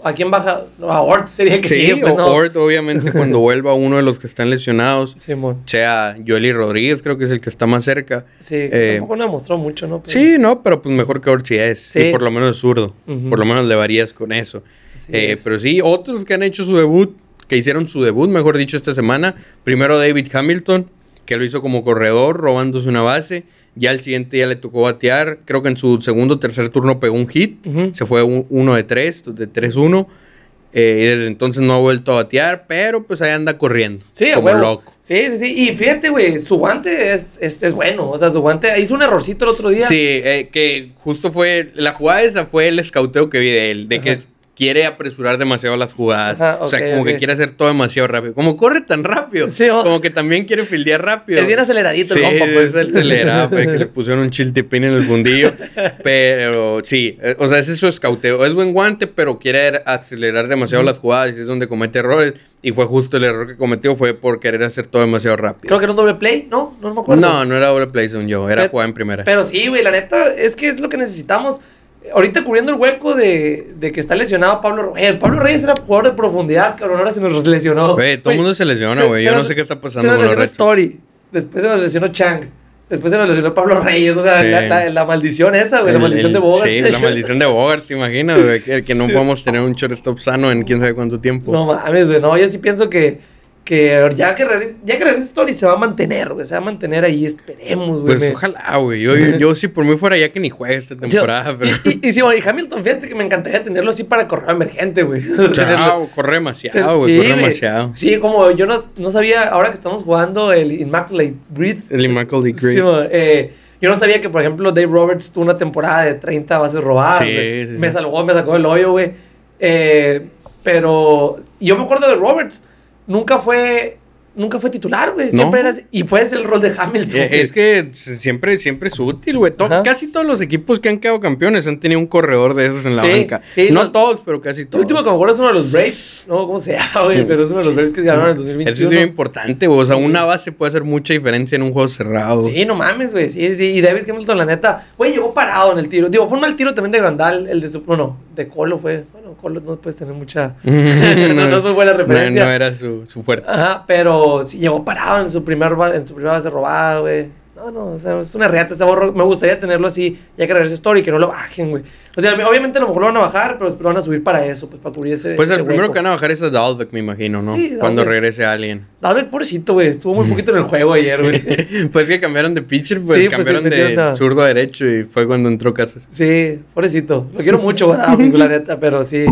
¿a quién baja? A Ort sería el que Sí, sigue, pues, no. Ort, obviamente, cuando [laughs] vuelva uno de los que están lesionados, Simón. sea Joely Rodríguez, creo que es el que está más cerca. Sí, Eh, tampoco no demostró mucho, ¿no? Pero- Sí, no, pero pues mejor que Ort sí es. Sí. Y por lo menos es zurdo. Por lo menos le varías con eso. Eh, pero sí, otros que han hecho su debut, que hicieron su debut, mejor dicho, esta semana. Primero David Hamilton, que lo hizo como corredor, robándose una base. Ya al siguiente ya le tocó batear. Creo que en su segundo o tercer turno pegó un hit. Se fue un- uno de tres, de 3-1. Eh, y desde entonces no ha vuelto a batear, pero pues ahí anda corriendo. Sí, como huevo. loco. Sí, sí, sí. Y fíjate, güey, su guante es, es, es bueno. O sea, su guante hizo un errorcito el otro día. Sí, eh, que justo fue. La jugada esa fue el escauteo que vi de él, de Ajá. que quiere apresurar demasiado las jugadas. Ajá, o sea, como que ok. quiere hacer todo demasiado rápido. Como corre tan rápido. Sí, o- Como que también quiere fildear rápido. Es bien aceleradito Sí, el compa, pues. es acelerado, fue que le pusieron un chiltepín en el fundillo. [laughs] pero sí, eh, o sea, ese es su escauteo. Es buen guante, pero quiere acelerar demasiado las jugadas y es donde comete errores. Y fue justo el error que cometió, fue por querer hacer todo demasiado rápido. Creo que era un doble play, ¿no? No me acuerdo. no, no era doble play, según yo, era Pero- jugada en primera. Pero sí, güey, la neta, es que es lo que necesitamos. Ahorita cubriendo el hueco de, de que está lesionado Pablo Reyes. Pablo Reyes era jugador de profundidad, cabrón, ahora se nos lesionó. Güey, todo el mundo se lesiona, se- güey. se Yo no sé qué está Se pasando nos con los lesionó. Story. Después se nos lesionó Chang. Después se nos lesionó Pablo Reyes. O sea, Sí. la, la- la maldición esa, güey. La maldición el- de Bogart. Sí, la maldición de Bogart, ¿te imaginas, güey? Que, que no Sí. podemos tener un shortstop sano en quién sabe cuánto tiempo. No mames, güey. No, yo sí pienso que, que ya que ya que regrese Story se va a mantener, güey. Se va a mantener ahí, esperemos, güey. Pues Me- ojalá, güey. Yo, yo, yo sí, por mí fuera ya que ni juegue esta Sí, temporada, pero... y, y, y sí, güey, Hamilton, fíjate que me encantaría tenerlo así para correr emergente, güey. [laughs] Chao, corre demasiado, güey. Sí, corre demasiado. Sí, como yo no, no sabía, ahora que estamos jugando el Immaculate Grid, El Immaculate Grid. sí, güey, eh, yo no sabía que, por ejemplo, Dave Roberts tuvo una temporada de 30 bases robadas. Sí, güey. sí, me sí. salvó, me sacó del hoyo, güey. Eh, pero yo me acuerdo de Roberts, nunca fue, nunca fue titular, güey. No. Siempre era así. Y puede ser el rol de Hamilton. Eh. Es que siempre, siempre es útil, güey. Casi todos los equipos que han quedado campeones han tenido un corredor de esos en la Sí, banca. sí, no no- todos, pero casi El todos. último que me acuerdo es uno de los Braves. No, ¿cómo se llama, güey? Pero es uno de los Braves que ganaron en el Eso 2021. es bien importante, güey. O sea, una base puede hacer mucha diferencia en un juego cerrado. Sí, no mames, güey. Sí, sí. Y David Hamilton, la neta, güey, llegó parado en el tiro. Digo, fue un mal tiro también de Grandal, el de su. Bueno, de Colo fue. Bueno, Colo no puedes tener mucha. [laughs] [laughs] no, no es muy buena No, referencia. no era su, su fuerte. Ajá, pero sí llegó parado en su primer en su primera base robada, güey. No, no, o sea, es una reata ese borro. Me gustaría tenerlo así, ya que regrese Story, que no lo bajen, güey. O sea, obviamente a lo mejor lo van a bajar, pero, pero van a subir para eso, pues para cubrir ese. Pues ese el primero hueco. que van a bajar es a Dalbeck, me imagino, ¿no? Sí, Cuando regrese alguien. Dalbeck, pobrecito, güey. Estuvo muy poquito en el juego ayer, güey. [laughs] pues que cambiaron de pitcher, pues Sí, pues, cambiaron sí, de zurdo a derecho y fue cuando entró Casas. Sí, pobrecito. Lo quiero mucho, güey, la neta, pero sí,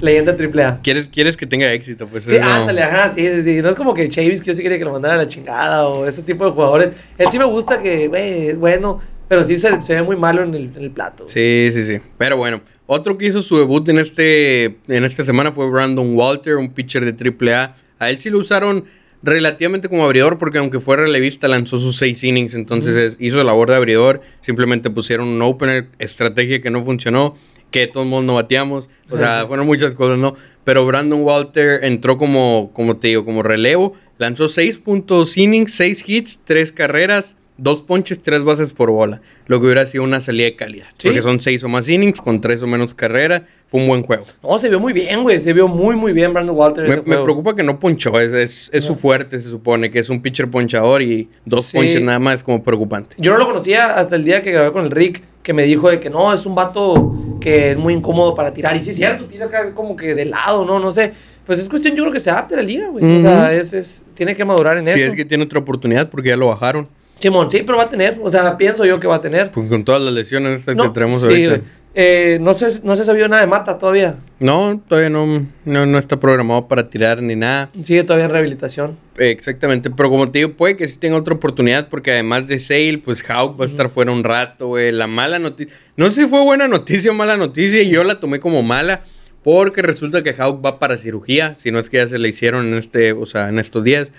leyenda triple A. ¿Quieres, quieres que tenga éxito, pues. Sí, lo- ándale, ajá, sí, sí, sí. No es como que Chavis, que yo sí quería que lo mandara a la chingada o ese tipo de jugadores. Él sí me gusta que, güey, es bueno, pero sí se, se ve muy malo en el, en el plato. Sí, sí, sí. Pero bueno, otro que hizo su debut en, este, en esta semana fue Brandon Walter, un pitcher de AAA. A él sí lo usaron relativamente como abridor porque aunque fue relevista lanzó sus seis innings, entonces es- hizo labor de abridor. Simplemente pusieron un opener, estrategia que no funcionó, que todos modos no bateamos. O sea, fueron muchas cosas, ¿no? Pero Brandon Walter entró como, como te digo, como relevo. Lanzó 6 puntos innings, 6 hits, 3 carreras, 2 ponches, 3 bases por bola. Lo que hubiera sido una salida de calidad. Sí. Porque son 6 o más innings con 3 o menos carreras. Fue un buen juego. No, se vio muy bien, güey. Se vio muy, muy bien Brandon Walter. Me, ese me juego. preocupa que no ponchó. Es, es, es su fuerte, se supone. Que es un pitcher ponchador y dos Sí. ponches nada más. Es como preocupante. Yo no lo conocía hasta el día que grabé con el Rick, que me dijo de que no, es un vato que es muy incómodo para tirar. Y sí, es cierto, tira acá como que de lado, ¿no? No sé. Pues es cuestión, yo creo que se adapte a la liga, güey. O sea, es, es, tiene que madurar en eso. es que tiene otra oportunidad porque ya lo bajaron. Simón, sí, pero va a tener. O sea, pienso yo que va a tener. Pues con todas las lesiones estas No, que tenemos sí, ahorita. Eh, no sé, no se sabido nada de Mata todavía. No, todavía no, no, no está programado para tirar ni nada. Sigue todavía en rehabilitación. Exactamente, pero como te digo, puede que sí tenga otra oportunidad porque además de Sale, pues Hawk va a estar fuera un rato, güey. La mala noticia, no sé si fue buena noticia o mala noticia, y yo la tomé como mala porque resulta que Hawk va para cirugía, si no es que ya se le hicieron en este, o sea, en estos días.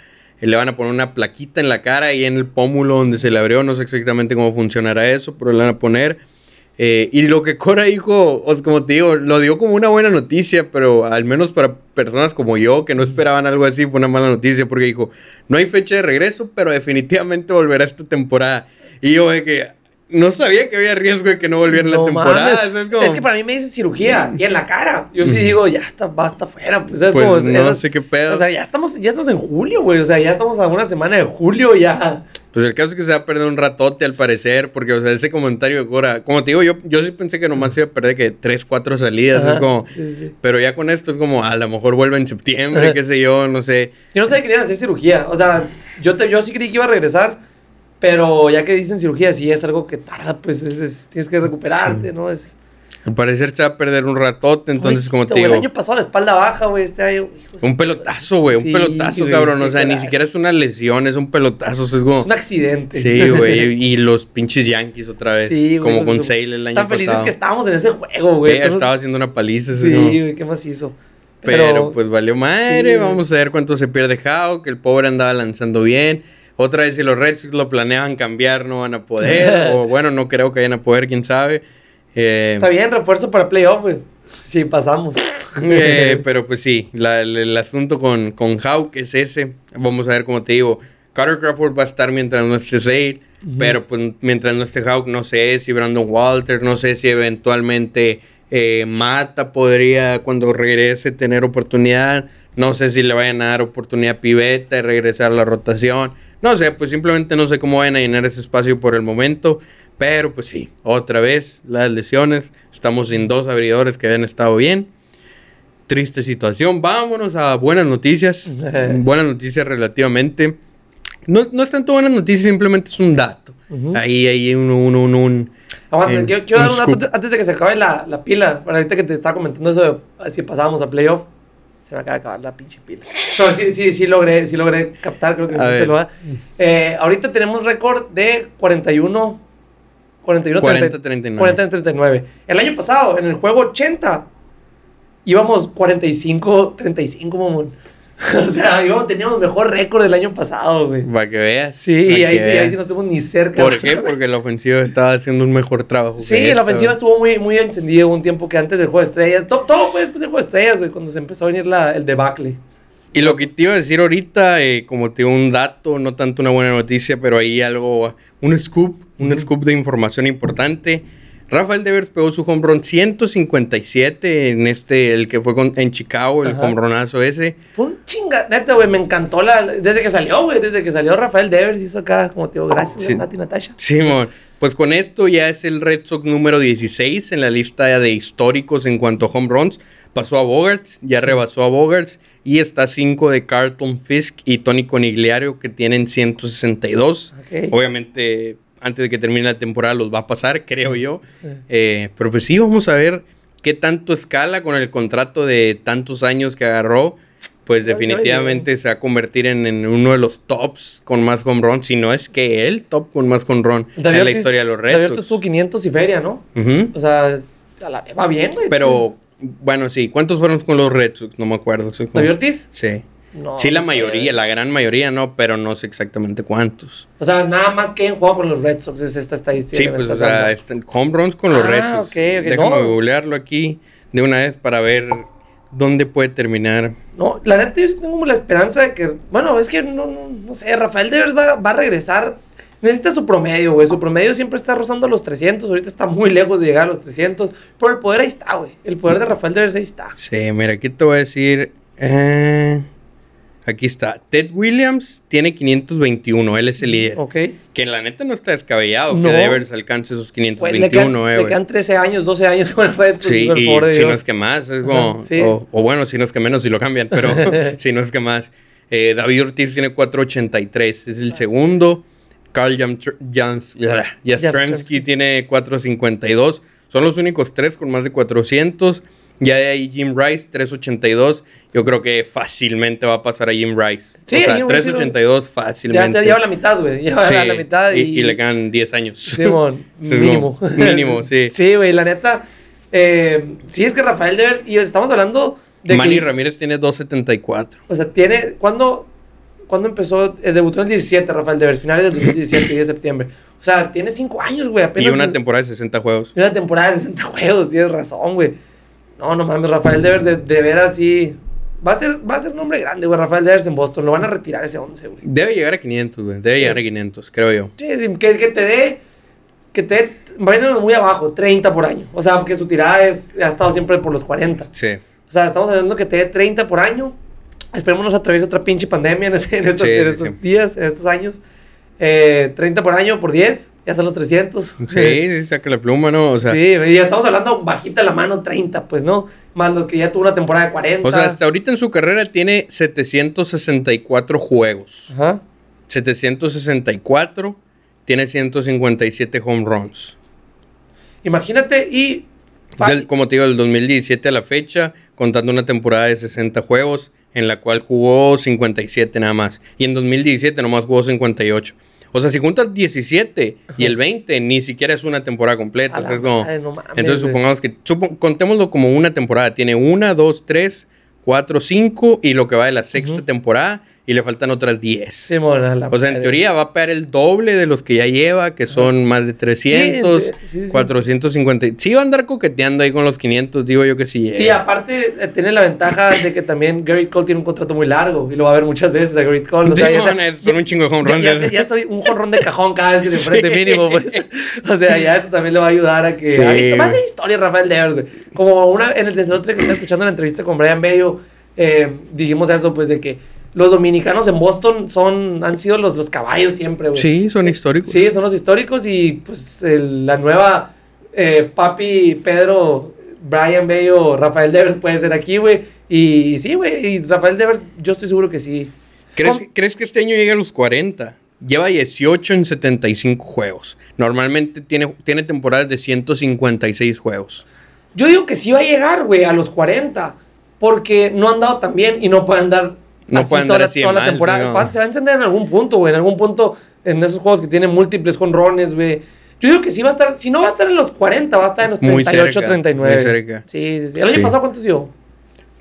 Le van a poner una plaquita en la cara y en el pómulo donde se le abrió, no sé exactamente cómo funcionará eso, pero le van a poner. Eh, y lo que Cora dijo, como te digo, lo dio como una buena noticia, pero al menos para personas como yo que no esperaban algo así, fue una mala noticia porque dijo, no hay fecha de regreso, pero definitivamente volverá esta temporada. Y yo de que no sabía que había riesgo de que no volviera la temporada. es, como, Es que para mí me dicen cirugía y en la cara. Yo sí digo, ya está, basta fuera. Pues, es Pues como, no esas- sé qué pedo. O sea, ya estamos, ya estamos en julio, güey. O sea, ya estamos a una semana de julio ya. Pues el caso es que se va a perder un ratote al parecer, porque, o sea, ese comentario de Cora, como te digo, yo, yo sí pensé que nomás se iba a perder que 3, 4 salidas, Ajá, es como... sí, sí, sí. Pero ya con esto es como, a lo mejor vuelve en septiembre, Ajá. qué sé yo, no sé. Yo no sabía que querían hacer cirugía. O sea, yo, te, yo sí creí que iba a regresar. Pero ya que dicen cirugía, sí es algo que tarda, pues es- es- tienes que recuperarte, ¿no? Es. Al parecer se va a perder un ratote, entonces, como te digo... El año pasado la espalda baja, güey. Este año. hijo Un pelotazo, güey, un Sí, pelotazo, güey, cabrón. O sea, ni siquiera es una lesión, es un pelotazo. o sea, es como... Es un accidente. Sí, güey. Y los pinches Yankees otra vez. Sí, güey, como con Sale el año Tan felices pasado. que estábamos en ese juego, güey. Estaba haciendo una paliza. Sí, güey, ¿qué más hizo? Pero, pues valió madre. sí, Vamos a ver cuánto se pierde Hawk. El pobre andaba lanzando bien. Otra vez, si los Red Sox lo planeaban cambiar, no van a poder. [laughs] o bueno, no creo que vayan a poder, quién sabe. Eh, Está bien, refuerzo para playoff, güey. Sí, pasamos. [laughs] eh, [laughs] pero pues sí, la- el, el asunto con, con Hawk es ese. Vamos a ver cómo te digo. Carter Crawford va a estar mientras no esté Sale. Pero pues mientras no esté Hawk, no sé si Brandon Walter, no sé si eventualmente eh, Mata podría cuando regrese tener oportunidad. No sé si le vayan a dar oportunidad a Piveta de regresar a la rotación. No sé, pues simplemente no sé cómo van a llenar ese espacio por el momento. Pero pues sí, otra vez las lesiones. Estamos sin dos abridores que habían estado bien. Triste situación. Vámonos a buenas noticias. buenas noticias relativamente. No, no es tanto buenas noticias, simplemente es un dato. Ujú. Ahí hay un, un, un, un- Aguanta, en- quiero, quiero dar un un dato antes de que se acabe la, la pila. Para ahorita que te estaba comentando eso de si pasábamos a playoff. Se me acaba de acabar la pinche pila. [laughs] Pero sí, sí, sí logré, sí logré captar, creo que A te lo va. Eh, ahorita tenemos récord de 41, 41 40, 39. 40 39. El año pasado, en el juego 80, íbamos 45, 35, mamón. [laughs] o sea, íbamos, teníamos mejor récord del año pasado, güey. Para que veas. Sí, para ahí que sí, ahí sí no estuvimos ni cerca. ¿Por qué? Porque la ofensiva estaba haciendo un mejor trabajo. que Sí, esta, la ofensiva güey. estuvo muy, muy encendida un tiempo que antes del juego de estrellas. Todo, todo fue después del juego de estrellas, güey, cuando se empezó a venir la, el debacle. Y lo que te iba a decir ahorita, eh, como te digo, un dato, no tanto una buena noticia, pero ahí algo, un scoop, un scoop de información importante. Rafael Devers pegó su home run 157 en este, el que fue con- en Chicago, el Ajá. home runazo ese. Fue un chinga, neta, güey, me encantó la, desde que salió, güey, desde que salió Rafael Devers hizo acá, como te digo, gracias, Sí. Nati Natasha. Simón, pues con esto ya es el Red Sox número 16 en la lista de históricos en cuanto a home runs. Pasó a Bogarts, ya rebasó a Bogarts y está a 5 de Carlton Fisk y Tony Conigliario que tienen 162. Ok. Obviamente, antes de que termine la temporada los va a pasar, creo yo. Sí. Eh, pero pues sí, vamos a ver qué tanto escala con el contrato de tantos años que agarró. Pues Ay, ay, definitivamente se va a convertir en, en uno de los tops con más home run, si no es que el top con más home run en la historia de los Red David Sox. Tuvo 500 y feria, ¿no? O sea, a la- va bien, güey. Pero, bueno, sí. ¿Cuántos fueron con los Red Sox? No me acuerdo. ¿David Ortiz? Sí. No, sí, la no sé. mayoría, la gran mayoría no, pero no sé exactamente cuántos. O sea, nada más que en juego con los Red Sox es esta estadística. Sí, pues, o sea, están home runs con los Ah, Red Sox. ok, ok, Déjame no. googlearlo aquí de una vez para ver dónde puede terminar. No, la neta yo tengo como la esperanza de que, bueno, es que no, no, no sé, Rafael Devers va, va a regresar. Necesita su promedio, güey. Su promedio siempre está rozando los 300. Ahorita está muy lejos de llegar a los 300. Pero el poder ahí está, güey. El poder de Rafael Devers ahí está. Sí, mira, aquí te voy a decir. eh, aquí está. Ted Williams tiene 521, él es el líder. Ok. Que la neta no está descabellado No. que Devers alcance esos Güey, le, 521, quedan, eh, le quedan 13 años, 12 años con el Red Sox. Sí, y si no es que más, es como. Sí. o, o bueno, si no es que menos, si lo cambian, pero si no es que más. Eh, David Ortiz tiene 483, es el segundo. Carl Jastrzemski. tiene 452. Son los únicos tres con más de 400. Ya de ahí Jim Rice, 382. Yo creo que fácilmente va a pasar a Jim Rice. Sí, o sea, Jim Rice sí lo- 382 Ya fácilmente. está, lleva la mitad, güey. Lleva Sí, la mitad y, y, y le quedan 10 años. Simón, [laughs] Sí, mínimo. mínimo, sí. [laughs] Sí, güey, la neta. eh, sí, es que Rafael Devers, y estamos hablando de Manny que, Ramírez tiene 274. o sea, tiene, ¿cuándo, ¿cuándo empezó? Eh, debutó en el 17, Rafael Devers, finales del 2017, 10 de septiembre. O sea, tiene 5 años, güey, Y apenas. una en- temporada de 60 juegos. y una temporada de 60 juegos, tienes razón, güey. No, no mames, Rafael Devers de, de veras sí. Va a, ser, va a ser un hombre grande, güey, Rafael Devers en Boston. Lo van a retirar ese 11, güey. Debe llegar a 500, güey. Debe llegar a 500, creo yo. Sí, sí, que, que te dé. Que te dé. Muy abajo, 30 por año. O sea, porque su tirada es, ha estado siempre por los 40. Sí. O sea, estamos hablando que te dé 30 por año. Esperemos nos atraviese otra pinche pandemia en, ese- en estos, Sí, en sí, estos sí. días, en estos años. Eh, 30 por año por 10, ya son los 300. [laughs] Sí, sí, saca la pluma, ¿no? O sea, sí, ya estamos hablando bajita la mano 30, pues, ¿no? Más los que ya tuvo una temporada de 40. o sea, hasta ahorita en su carrera tiene 764 juegos. Ajá. 764, tiene 157 home runs. Imagínate y... Del- como te digo, del 2017 a la fecha, contando una temporada de 60 juegos, en la cual jugó 57 nada más. Y en 2017 nomás jugó 58. O sea, si juntas 17 y el 20, ni siquiera es una temporada completa. Como- madre, no mames, entonces supongamos que, supo- contémoslo como una temporada. Tiene una, dos, tres, cuatro, cinco y lo que va de la sexta temporada y le faltan otras 10. Simón, a la O sea, en teoría va a pegar el doble de los que ya lleva, que son más de 300, Sí, sí, sí. 450. Sí va a andar coqueteando ahí con los 500, digo yo que sí. llega. Y aparte eh, tiene la ventaja de que también Gary Cole tiene un contrato muy largo y lo va a ver muchas veces a Gary Cole. O sea, Sí, sea- son un chingo de home ya, ya, ya soy un jorrón de cajón cada vez que se [laughs] Sí. enfrente mínimo, pues. O sea, ya esto también le va a ayudar a que Sí, histo- más de historia Rafael Devers, güey. Como una en el desalotre que está escuchando la entrevista con Brian Bello, eh, dijimos eso, pues, de que los dominicanos en Boston son, han sido los, los caballos siempre, güey. Sí, son históricos. Sí, son los históricos y pues el- la nueva eh, papi Pedro, Brian Bello, Rafael Devers puede ser aquí, güey. Y, sí, güey, y Rafael Devers, yo estoy seguro que sí. ¿Crees, ¿Cómo? ¿Crees que este año llegue a los 40? Lleva 18 en 75 juegos. Normalmente tiene, tiene temporadas de 156 juegos. Yo digo que sí va a llegar, güey, a los 40. Porque no han dado tan bien y no pueden dar No así pueden toda, la, toda la temporada. Se va a encender en algún punto, güey. En algún punto, en esos juegos que tienen múltiples jonrones, güey. Yo digo que sí va a estar, si no va a estar en los 40, va a estar en los Muy 38, cerca, 39. muy cerca. Sí, sí, sí. ¿El año Sí. pasado cuántos dio?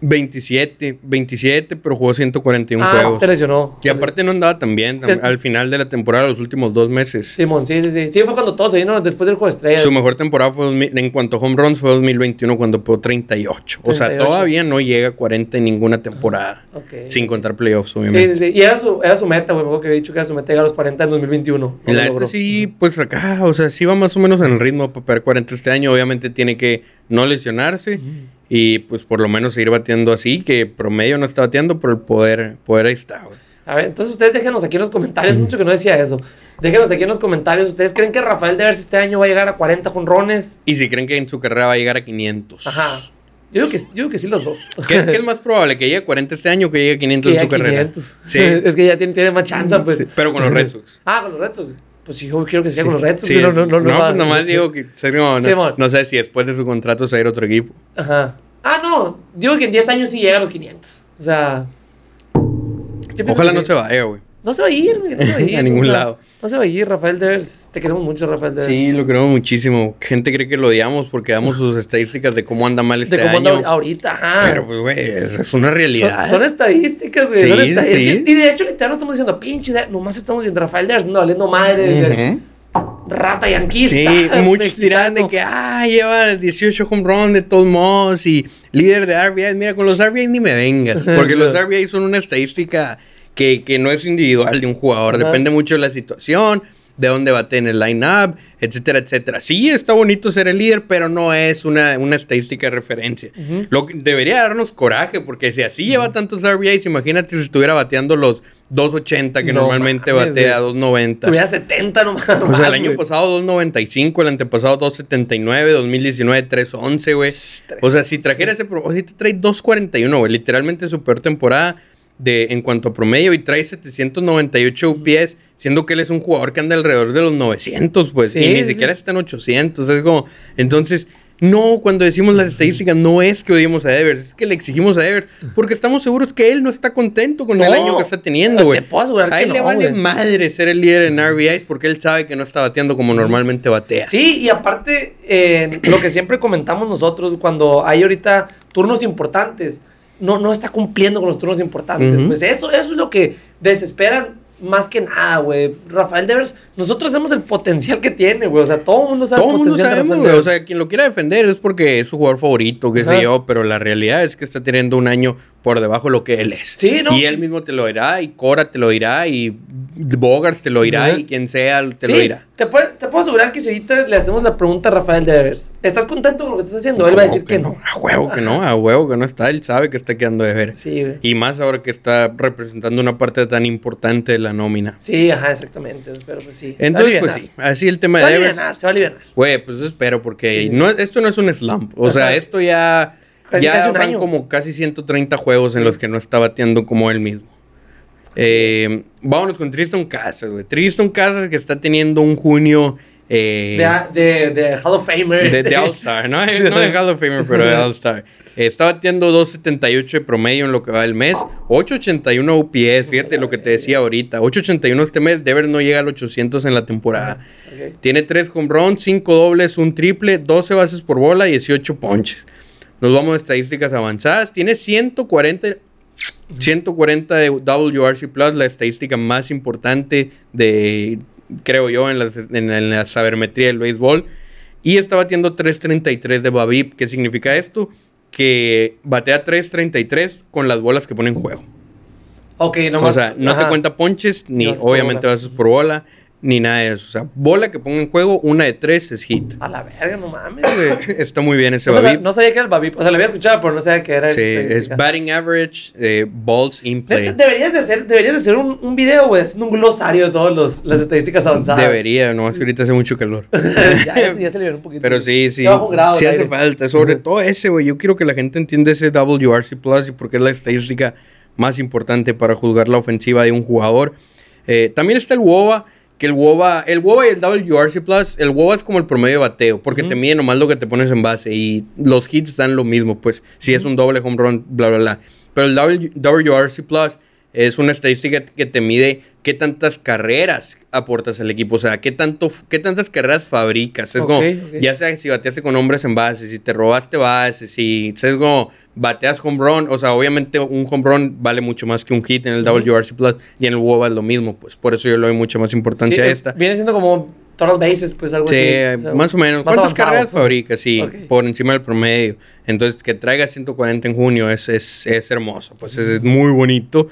27, 27, pero jugó 141 Ah, juegos. se lesionó. Y aparte no andaba tan bien. Es- Al final de la temporada, los últimos dos meses. Simón, sí, sí, sí. Sí, fue cuando todo se vino después del juego de estrellas. Su mejor temporada fue 2000 en cuanto a home runs fue 2021 cuando pegó 38. O sea, 38. todavía no llega a 40 en ninguna temporada. Ok. Sin contar playoffs, Sí, obviamente. sí, sí. Y era su, era su meta, güey. Me acuerdo que había dicho que era su meta llegar a los 40 en 2021. Y No la neta sí, pues acá, o sea, sí va más o menos en el ritmo para pegar 40 este año. Obviamente tiene que no lesionarse y pues por lo menos seguir bateando así, que promedio no está bateando, pero el poder, poder ahí está, güey. A ver, entonces ustedes déjenos aquí en los comentarios, mucho que no decía eso. Déjenos aquí en los comentarios, ¿ustedes creen que Rafael Devers este año va a llegar a 40 jonrones? Y si creen que en su carrera va a llegar a 500. Ajá. Yo digo que, yo digo que sí los dos. ¿Qué, qué es más probable? ¿Que llegue a 40 este año o que llegue a 500 Que en su ya carrera? 500. Sí. [laughs] es que ya tiene, tiene más chance, pues. Sí, pero con los Red Sox. Ah, con los Red Sox. Pues yo quiero que sea con los Red Sox. Sí. pero no, no, no, va- pues nomás digo que no, no- no sé si después de su contrato se va a ir a otro equipo. Ajá. Ah, no. Digo que en 10 años sí llega a los 500. O sea. Ojalá no sí. se vaya, güey. No se va a ir, güey. No se va a [laughs] ir. A ningún o sea, lado. No se va a ir, Rafael Devers. Te queremos mucho, Rafael Devers. Sí, lo queremos muchísimo. Gente cree que lo odiamos porque damos sus estadísticas de cómo anda mal este de cómo año. anda ahorita, ajá. Pero pues, güey, es, una realidad. Son, son estadísticas, güey. Sí, son esta- es sí. que- y de hecho, literal, no estamos diciendo, pinche, nomás estamos diciendo Rafael Devers, no, valiendo madre, Ujú. rata yanquista. Sí, [laughs] muchos dirán de que, ah, lleva 18 home runs de todos modos y líder de RBI. Mira, con los RBI ni me vengas, porque [laughs] los RBI son una estadística que, que no es individual de un jugador, Ajá. depende mucho de la situación, de dónde bate en el line-up, etcétera, etcétera. Sí, está bonito ser el líder, pero no es una, una estadística de referencia. Lo que debería darnos coraje, porque si así lleva tantos RBIs, imagínate si estuviera bateando los 280 que No normalmente mames, batea güey. 290. Tuviera 70 nomás. O sea, el año güey. pasado 2.95, el antepasado 2.79, 2019 3.11, güey. O sea, si trajera ese... pro- Ahorita trae 2.41, güey. Literalmente su peor temporada de, en cuanto a promedio y trae 798 UPS, siendo que él es un jugador que anda alrededor de los 900, pues, y ni siquiera está en 800. Es como, entonces, no, cuando decimos las estadísticas, no es que odiemos a Devers, es que le exigimos a Devers, porque estamos seguros que él no está contento con el año que está teniendo, güey. A él le vale madre ser el líder en RBIs porque él sabe que no está bateando como normalmente batea. Sí, y aparte, eh, lo que siempre comentamos nosotros, cuando hay ahorita turnos importantes, no, no está cumpliendo con los turnos importantes. Pues eso, eso es lo que desesperan más que nada, güey. Rafael Devers, nosotros sabemos el potencial que tiene, güey. O sea, todo el mundo sabe todo el mundo sabemos, güey. O sea, quien lo quiera defender es porque es su jugador favorito, qué sé yo. Pero la realidad es que está teniendo un año por debajo de lo que él es. Sí, ¿no? Y él mismo te lo dirá, y Cora te lo dirá, y Bogars te lo dirá, y quien sea te lo dirá. Te puedo, te puedo asegurar que si ahorita le hacemos la pregunta a Rafael Devers, ¿estás contento con lo que estás haciendo? él va a decir que, no. A huevo que no, a huevo que no está. Él sabe que está quedando de ver. Sí, güey. Y más ahora que está representando una parte tan importante de la nómina. Sí, ajá, exactamente. Pero pues sí. Entonces, pues sí, así el tema de Devers. Se va a aliviar, se va a aliviar. Güey, pues espero, porque no, esto no es un slump. O sea, esto ya ya van como casi 130 juegos en los que no está bateando como él mismo. Eh, vámonos con Tristan Casas, güey. Tristan Casas que está teniendo un junio... Eh, de, de, Hall of Famer. De, [laughs] All-Star, ¿no? no de Hall of Famer, pero de All-Star. está bateando 2.78 de promedio en lo que va del mes. 8.81 UPS, fíjate lo que te decía ahorita. 8.81 este mes, Deber no llega al 800 en la temporada. Tiene 3 home runs, 5 dobles, un triple, 12 bases por bola y 18 ponches. Nos vamos a estadísticas avanzadas. Tiene 140, 140 de WRC Plus, la estadística más importante de, creo yo, en la, sabermetría del béisbol. Y está batiendo 3.33 de Babip. ¿Qué significa esto? Que batea 3.33 con las bolas que pone en juego. Ok, nomás. O sea, no te cuenta ponches, ni obviamente bases por bola ni nada de eso. O sea, bola que ponga en juego, una de tres es hit. A la verga, no mames, güey. [laughs] Está muy bien ese no, No sabía que era el Babip. O sea, lo había escuchado, pero no sabía que era. Sí, es batting average, eh, balls in play. Deberías de hacer, deberías de hacer un, un video, güey, haciendo un glosario de todas las estadísticas avanzadas. Debería, no, es que ahorita hace mucho calor. [laughs] ya, ya, se liberó [laughs] un poquito. Pero sí, sí. sí hace falta. Sobre todo ese, güey. Yo quiero que la gente entienda ese WRC Plus y porque es la estadística más importante para juzgar la ofensiva de un jugador. Eh, también está el WOBA que el WOBA, el WOBA y el WRC Plus, el WOBA es como el promedio de bateo, porque te mide nomás lo que te pones en base y los hits dan lo mismo, pues si es un doble home run, bla, bla, bla. Pero el WRC Plus es una estadística que te mide qué tantas carreras aportas al equipo, o sea, qué, tanto, qué tantas carreras fabricas. Es como, ya sea si bateaste con hombres en base, si te robaste bases, si es como bateas home run, o sea, obviamente un home run vale mucho más que un hit en el WRC Plus y en el WOBA es lo mismo, pues por eso yo le doy mucha más importancia a esta. Viene siendo como total bases, pues algo así. Sí, más o menos. ¿Cuántas carreras fabrica? Sí, por encima del promedio. Entonces, que traiga 140 en junio es, es, es hermoso, pues es, muy bonito.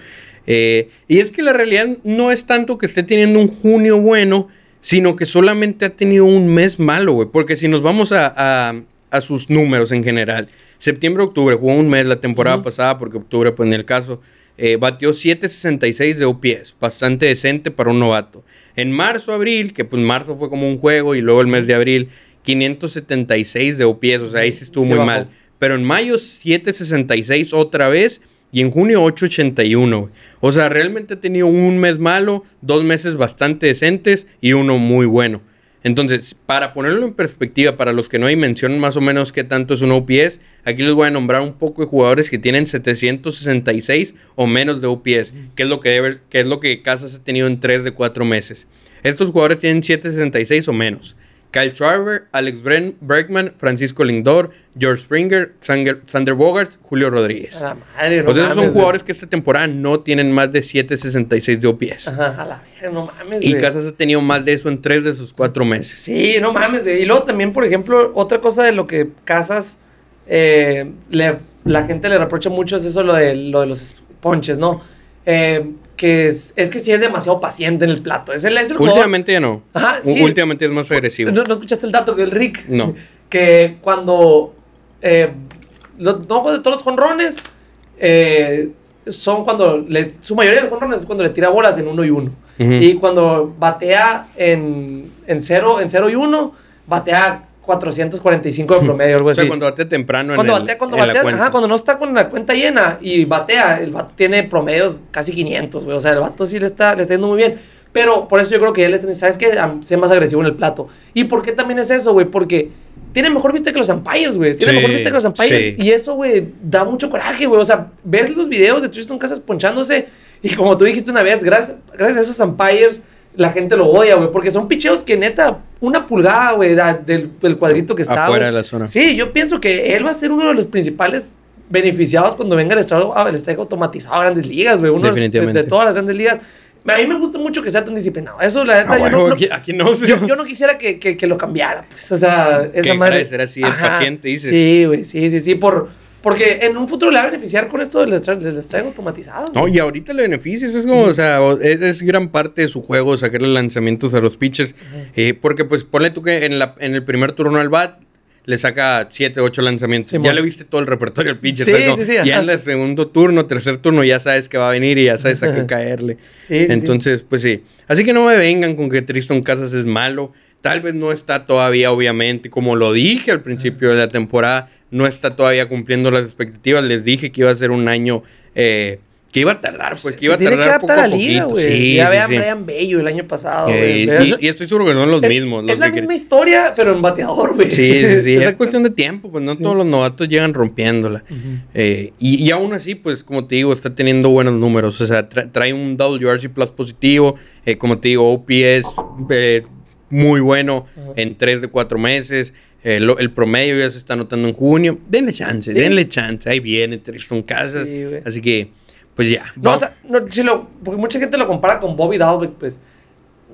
Eh, y es que la realidad no es tanto que esté teniendo un junio bueno, sino que solamente ha tenido un mes malo, güey. Porque si nos vamos a, a, a sus números en general, Septiembre, octubre, jugó un mes la temporada pasada, porque octubre, pues en el caso, eh, batió 7.66 de OPS, bastante decente para un novato. En marzo, abril, que pues marzo fue como un juego, y luego el mes de abril, 576 de OPS, o sea, ahí sí estuvo muy mal. Pero en mayo, 7.66 otra vez, y en junio 8.81. O sea, realmente ha tenido un mes malo, dos meses bastante decentes y uno muy bueno. Entonces, para ponerlo en perspectiva, para los que no hay mención más o menos qué tanto es un OPS, aquí les voy a nombrar un poco de jugadores que tienen 766 o menos de OPS, que es lo que, debe, que, es lo que Casas ha tenido en 3 de 4 meses. Estos jugadores tienen 766 o menos. Kyle Schwarber, Alex Bergman, Francisco Lindor, George Springer, Sander, Bogarts, Julio Rodríguez. A la madre, no pues esos son jugadores que esta temporada no tienen más de 7.66 de OPS. Ajá, a la madre, no mames. Y Casas ha tenido más de eso en tres de sus cuatro meses. Sí, no mames. Y luego también, por ejemplo, otra cosa de lo que Casas, eh, la gente le reprocha mucho es eso, lo de, lo de los ponches, ¿no? Eh, que es, es, que sí es demasiado paciente en el plato. Es el, es el Últimamente ya no. Ajá, sí. Últimamente es más agresivo. ¿No, escuchaste el dato que el Rick? No. [laughs] Que cuando. Eh, no, de todos los jonrones. Eh, son cuando. Le, su mayoría de los jonrones es cuando le tira bolas en uno y uno. Y cuando batea en, en, cero, en cero y uno, batea 445 de promedio, algo [laughs] O así. sea, cuando batea temprano Cuando en, el- batea, cuando en la batea, cuenta. ajá, cuando no está con la cuenta llena y batea, el vato tiene promedios casi 500, güey. O sea, el vato sí le está, le está yendo muy bien. Pero por eso yo creo que él, ¿sabes qué? Sea más agresivo en el plato. ¿Y por qué también es eso, güey? Porque tiene mejor vista que los umpires, güey. Tiene Sí, mejor vista que los umpires. sí. Y eso, güey, da mucho coraje, güey. O sea, ver los videos de Tristan Casas ponchándose y como tú dijiste una vez, gracias, gracias a esos umpires, la gente lo odia, güey. Porque son picheos que neta, una pulgada, güey, del, del cuadrito que está. Afuera de la zona. Sí, yo pienso que él va a ser uno de los principales beneficiados cuando venga el estadio, ah, el estadio automatizado a grandes ligas, güey. Uno Definitivamente. De, de todas las grandes ligas. A mí me gusta mucho que sea tan disciplinado. Eso, la neta, Ah, yo, bueno, no, no- aquí, aquí no. yo, yo no quisiera que, que, que lo cambiara, pues. O sea, esa Que madre. agradecer así el paciente, dices. Sí, güey, sí, sí, sí. Por, porque en un futuro le va a beneficiar con esto del estadio automatizado. No, y ahorita le beneficias, es como, o sea, es, es gran parte de su juego sacarle lanzamientos a los pitchers. eh, porque, pues, ponle tú que en, la, en el primer turno al bat le saca 7, 8 lanzamientos. Ya le viste todo el repertorio al pitcher. Sí, sí, sí, Ya ajá. en el segundo turno, tercer turno, ya sabes que va a venir y ya sabes a qué caerle. Sí, sí, sí. Entonces, pues sí. Así que no me vengan con que Tristan Casas es malo. Tal vez no está todavía, obviamente, como lo dije al principio de la temporada, no está todavía cumpliendo las expectativas. Les dije que iba a ser un año eh, que iba a tardar, pues que Se iba a tiene que tardar poco adaptar a liga, güey. Sí, ya sí, vean sí. Brian Bello el año pasado, Eh, güey. y, y estoy seguro que no son los Es- mismos. los Es la que misma historia, pero en bateador, güey. Sí, sí, sí. es cuestión de tiempo, pues no todos los novatos llegan rompiéndola. Eh, y, y aún así, pues como te digo, está teniendo buenos números. O sea, tra- trae un WRC Plus positivo. eh, como te digo, OPS eh, muy bueno en 3 de 4 meses. eh, el promedio ya se está notando en junio. Denle chance, Sí. denle chance. Ahí viene Tristan Casas. Sí, así que, pues ya. No, o sea, no, si lo, porque mucha gente lo compara con Bobby Dalbeck, pues.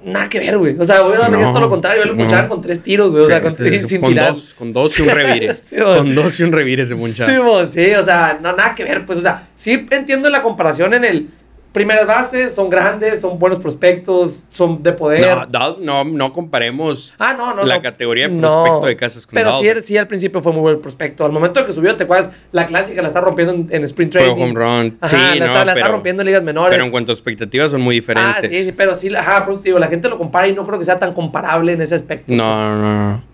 Nada que ver, güey. O sea, Bobby Dalbeck No, es todo lo contrario. Él lo no. punchaban con tres tiros, güey. O sea, Sí, con, sin con tirar. dos, con dos y un revire. [laughs] Con dos y un revire se punchaba. Sí, mon, sí, o sea, no, nada que ver. Pues, o sea, sí entiendo la comparación en el. Primeras bases, son grandes, son buenos prospectos, son de poder. No, Dal- no, no comparemos Ah, no, no. la no. categoría de No, prospecto de Casas con Pero sí, sí, al principio fue muy buen prospecto. Al momento que subió, te acuerdas, la clásica la está rompiendo en, en sprint Fue training. home run. Ajá, sí, la, no, está, la está pero, rompiendo en ligas menores. pero en cuanto a expectativas son muy diferentes. Ah, sí, sí, pero sí, ajá, por eso te digo, la gente lo compara y no creo que sea tan comparable en ese aspecto. No, no, no, no.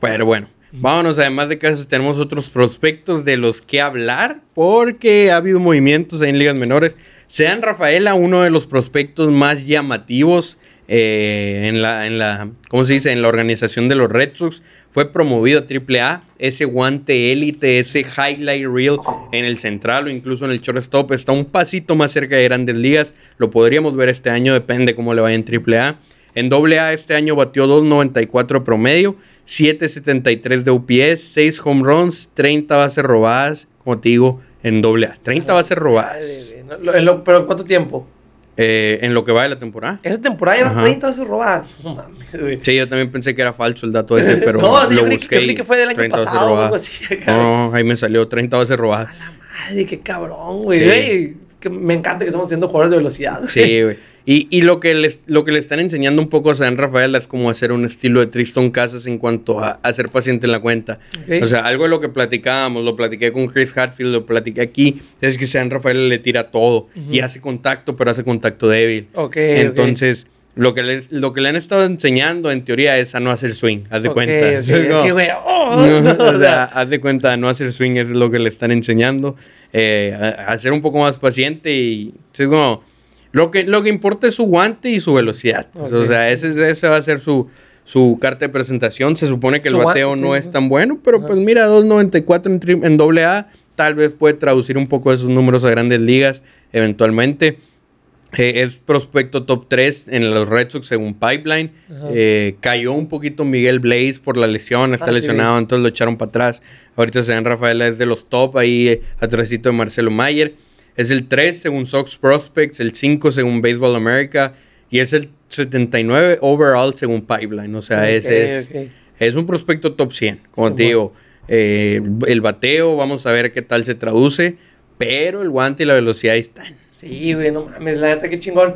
Pero bueno, vámonos. Además de Casas, tenemos otros prospectos de los que hablar porque ha habido movimientos ahí en ligas menores. Sean Rafaela, uno de los prospectos más llamativos eh, en, la, en la, ¿cómo se dice? En la organización de los Red Sox. Fue promovido a AAA. Ese guante élite, ese highlight reel en el central o incluso en el shortstop está un pasito más cerca de grandes ligas. Lo podríamos ver este año, depende cómo le vaya en AAA. En AA este año batió 2.94 promedio, 7.73 de OPS, 6 home runs, 30 bases robadas, como digo, en AA. 30 bases robadas. En lo- pero ¿en cuánto tiempo? Eh, en lo que va de la temporada. Esa temporada lleva Ajá. 30 veces robadas. No mames, güey. Sí, yo también pensé que era falso el dato ese, [laughs] pero no, sí, lo yo creí, busqué. yo creí que fue del año 30 bases pasado o algo así. [laughs] acá. No, ahí me salió 30 bases robadas. Madre, qué cabrón, güey. Sí. Güey, que me encanta que estamos siendo jugadores de velocidad. Sí, güey. Y, y lo, que les, lo que le están enseñando un poco a San Rafael es como hacer un estilo de Tristan Casas en cuanto a, a ser paciente en la cuenta. Ok. O sea, algo de lo que platicábamos, lo platiqué con Chris Hatfield, lo platiqué aquí, es que San Rafael le tira todo y hace contacto, pero hace contacto débil. Ok. Entonces, lo, que le, lo que le han estado enseñando en teoría es a no hacer swing, haz de Ok, cuenta. ok. [laughs] Es Es que, güey, oh, [laughs] no, no, o sea, haz de cuenta, no hacer swing es lo que le están enseñando. Eh, a, a ser un poco más paciente y es como, lo que, lo que importa es su guante y su velocidad. pues, O sea, ese, ese va a ser su, su carta de presentación. Se supone que el bateo no sí. es tan bueno, pero Ajá. pues mira, 2.94 en, en doble A, tal vez puede traducir un poco de sus números a grandes ligas eventualmente. Eh, es prospecto top 3 en los Red Sox según Pipeline. Eh, cayó un poquito Miguel Blaze por la lesión, está Ah, sí, lesionado, entonces lo echaron para atrás. Ahorita Sean Rafaela es de los top ahí, eh, atrásito de Marcelo Mayer. Es el 3 según Sox Prospects, el 5 según Baseball America y es el 79 overall según Pipeline. O sea, Ok, ese es, es un prospecto top 100. Como Sí, te digo, eh, el bateo, vamos a ver qué tal se traduce, pero el guante y la velocidad están. Sí, güey, no mames, la neta, qué chingón.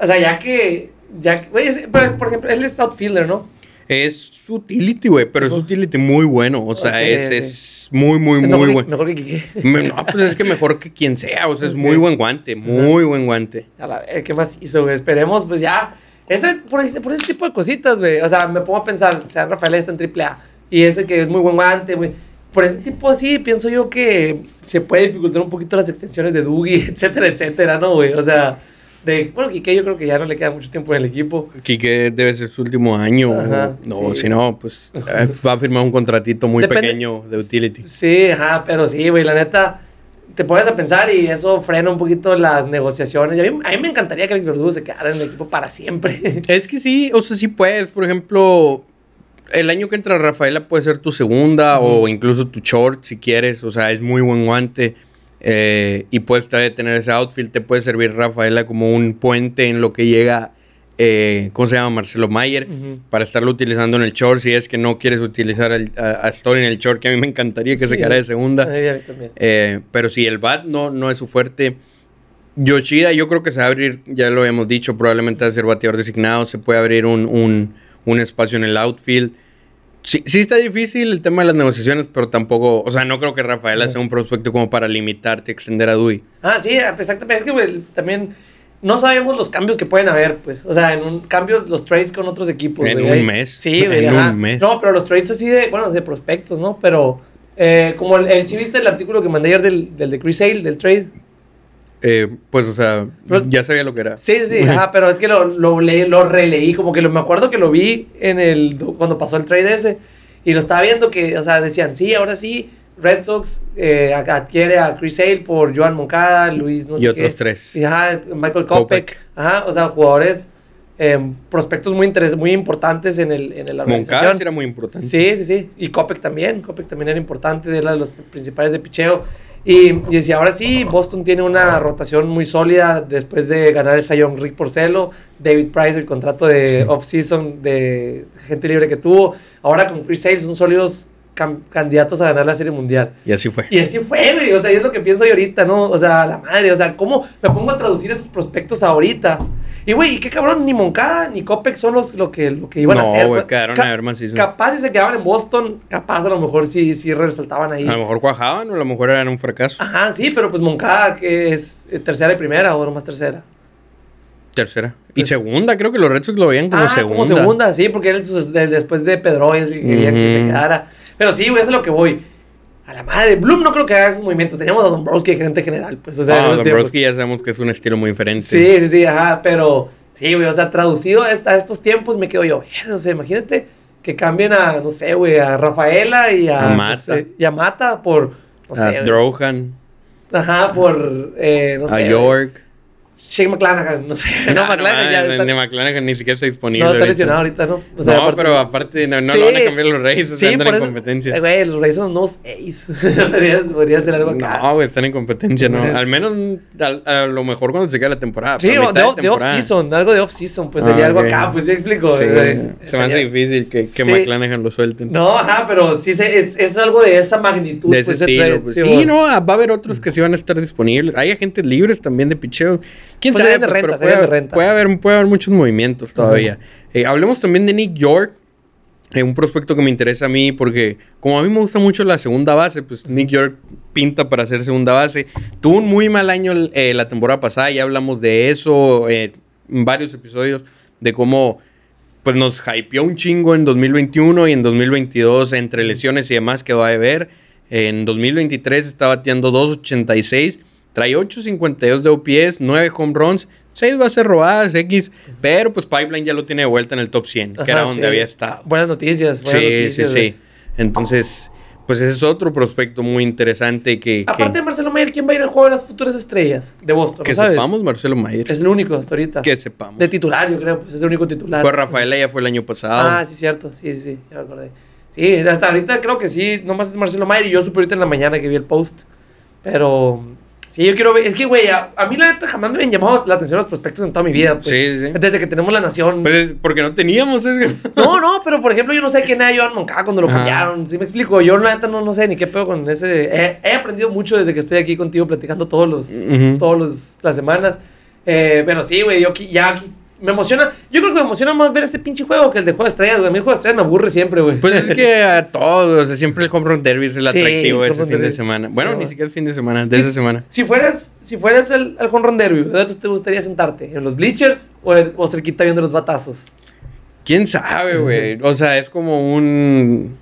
O sea, ya que, ya que, güey, es- pero, por ejemplo, él es outfielder, ¿no? Es utility, güey, pero es utility muy bueno. O sea, Ok, es, es muy, muy, muy bueno. Mejor que. Me- No, pues es que mejor que quien sea. O sea, es muy buen guante, muy buen guante. A la ¿qué más hizo, güey? Esperemos, pues ya. Ese, por, ese, por ese tipo de cositas, güey. O sea, me pongo a pensar, San Rafael está en AAA Y ese que es muy buen guante, güey. Por ese tipo así, pienso yo que se puede dificultar un poquito las extensiones de Dougie, [laughs] etcétera, etcétera, ¿no, güey? O sea, de, bueno, Quique yo creo que ya no le queda mucho tiempo en el equipo. Quique debe ser su último año. Ajá, no, sí. si no, pues eh, va a firmar un contratito muy Depende- pequeño de utility. Sí, ajá, pero sí, güey, la neta, te pones a pensar y eso frena un poquito las negociaciones. A, mí, a mí me encantaría que Alex Verdugo se quedara en el equipo para siempre. Es que sí, o sea, sí puedes. Por ejemplo, el año que entra Rafaela puede ser tu segunda o incluso tu short si quieres. O sea, es muy buen guante. eh, y puedes todavía tener ese outfield. Te puede servir Rafaela como un puente en lo que llega, eh, ¿cómo se llama? Marcelo Mayer. Para estarlo utilizando en el short. Si es que no quieres utilizar al- a, a Story en el short, que a mí me encantaría que se Sí. quedara de segunda. Eh, pero si el bat no, no es su fuerte. Yoshida, yo creo que se va a abrir, ya lo habíamos dicho, probablemente va a ser bateador designado. Se puede abrir un, un- un espacio en el outfield. Sí, sí está difícil el tema de las negociaciones, pero tampoco, o sea, no creo que Rafaela sea un prospecto como para limitarte, extender a Dewey. Ah, sí, exactamente. Es que, güey, también no sabemos los cambios que pueden haber, pues. O sea, en un cambios, los trades con otros equipos. En güey. un mes. Sí, güey. En ajá. un mes. No, pero los trades así de, bueno, de prospectos, ¿no? Pero, eh, como el, el- sí viste el artículo que mandé ayer del, del de Chris Sale, del trade. Eh, pues, o sea, Pero- ya sabía lo que era. Sí, sí, [laughs] ajá, pero es que lo, lo, leí- lo releí, como que lo, me acuerdo que lo vi en el, cuando pasó el trade ese, y lo estaba viendo que, o sea, decían, sí, ahora sí, Red Sox eh, adquiere a Chris Sale por Joan Moncada, Luis, no Y sé otros qué. tres. Y, ajá, Michael. Kopech, ajá, o sea, jugadores, eh, prospectos muy interes muy importantes en, el, en la Moncada organización. sí era muy importante. Sí, sí, sí. Y Kopech también. Kopech también era importante, era de los principales de picheo. Y, y decía, ahora sí, Boston tiene una rotación muy sólida después de ganar el Young Rick Porcelo, David Price, el contrato de off-season de gente libre que tuvo. Ahora con Chris Sale son sólidos candidatos a ganar la Serie Mundial. Y así fue. Y así fue, güey. O sea, y es lo que pienso yo ahorita, ¿no? O sea, la madre. O sea, ¿cómo me pongo a traducir esos prospectos ahorita? Y, güey, ¿y qué cabrón? Ni Moncada ni Kopech son los, lo, que, lo que iban a No, hacer. güey, Ca- quedaron a ver macizo. Capaz si se quedaban en Boston, capaz a lo mejor sí, sí resaltaban ahí. A lo mejor cuajaban o a lo mejor eran un fracaso. Ajá, sí, pero pues Moncada, que es eh, tercera y primera, o nomás tercera. Tercera. Y segunda, creo que los Red Sox lo veían como ah, segunda. como segunda, sí, porque él de- después de sí querían que se quedara. Pero sí, güey, es lo que voy. A la madre, Bloom no creo que haga esos movimientos. Teníamos a Dombrowski de gerente general, pues, o sea, Ah. Dombrowski ya sabemos que es un estilo muy diferente. Sí, sí, sí, ajá, pero sí, güey, o sea, traducido a, est- a estos tiempos me quedo yo, "Verga, o sea, imagínate que cambien a, no sé, güey, a Rafaela y a, A no Mata. sé, y a Mata por, no sé, a güey. Drohan, ajá, por, eh, no sé, a güey, York. Shane McClanahan, no sé, no, McClanahan ya está, ni McClanahan ni siquiera está disponible. no, está ahorita. lesionado ahorita, ¿no? O no, aparte- pero aparte no, no Sí. lo van a cambiar los Reyes, Sí, andan por en eso, competencia. eh, Güey, los Reyes son los nuevos Ace. [laughs] podría, podría ser algo acá. No, güey, están en competencia, ¿no? [laughs] Al menos al- a, lo mejor cuando se quede la temporada. Sí, o de, off-season, algo de off-season, pues Ah, sería algo ok. acá, pues sí explico. Sí, eh, se me hace sería- difícil que, que Sí. McClanahan lo suelten. No, ajá, pero sí se- es, es algo de esa magnitud. de ese pues, estilo. pues. sí, no, ah, va a haber otros que sí van a estar disponibles. Hay agentes libres también de picheo. ¿Quién Pues sabe? de renta, puede, de renta. Puede haber, puede haber muchos movimientos todavía. Eh, hablemos también de Nick York. eh, un prospecto que me interesa a mí porque como a mí me gusta mucho la segunda base, pues Nick York pinta para ser segunda base. Tuvo un muy mal año eh, la temporada pasada, ya hablamos de eso eh, en varios episodios, de cómo pues nos hypeó un chingo en 2021 y en 2022 entre lesiones y demás que va a haber. En 2023 está bateando 2.86, trae 8.52 de OPS, 9 home runs, 6 bases robadas, X, pero pues Pipeline ya lo tiene de vuelta en el top 100, que era donde había estado. Buenas noticias. buenas Sí, noticias, sí, sí. Entonces, pues ese es otro prospecto muy interesante que, que, Aparte de Marcelo Mayer, ¿quién va a ir al juego de las futuras estrellas de Boston? que ¿no sabes? sepamos Marcelo Mayer. Es el único hasta ahorita. Que sepamos. De titular, yo creo, pues es el único titular. Pues Rafaela ya fue el año pasado. Ah, sí, cierto. Sí, sí, sí, ya me acordé. Sí, hasta ahorita creo que sí, nomás es Marcelo Mayer y yo supe ahorita en la mañana que vi el post. Pero sí, yo quiero ver. Es que, güey, a, a mí la neta jamás me han llamado la atención los prospectos en toda mi vida. Pues, Sí, sí. Desde que tenemos la nación. Pues, porque no teníamos ese. [laughs] No, no, pero por ejemplo, yo no sé quién era Joan Moncada cuando lo Ajá. cambiaron. ¿Sí me explico? Yo, la neta, no, no sé ni qué pedo con ese. He, he aprendido mucho desde que estoy aquí contigo platicando todos los, Ujú. todos los, las semanas. Eh, pero sí, güey, yo aquí- ya aquí me emociona. Yo creo que me emociona más ver ese pinche juego que el de Juego de Estrellas, güey. A mí el Juego de Estrellas me aburre siempre, güey. Pues es que a [laughs] todos, o sea, siempre el home run derby es el Sí, atractivo el ese fin de semana. Sí, Bueno, ni siquiera el fin de semana, de esa semana. Si fueras, si fueras el, el home run derby, ¿dónde te gustaría sentarte? ¿En los bleachers o, en- o cerquita viendo los batazos? ¿Quién sabe, güey? O sea, es como un...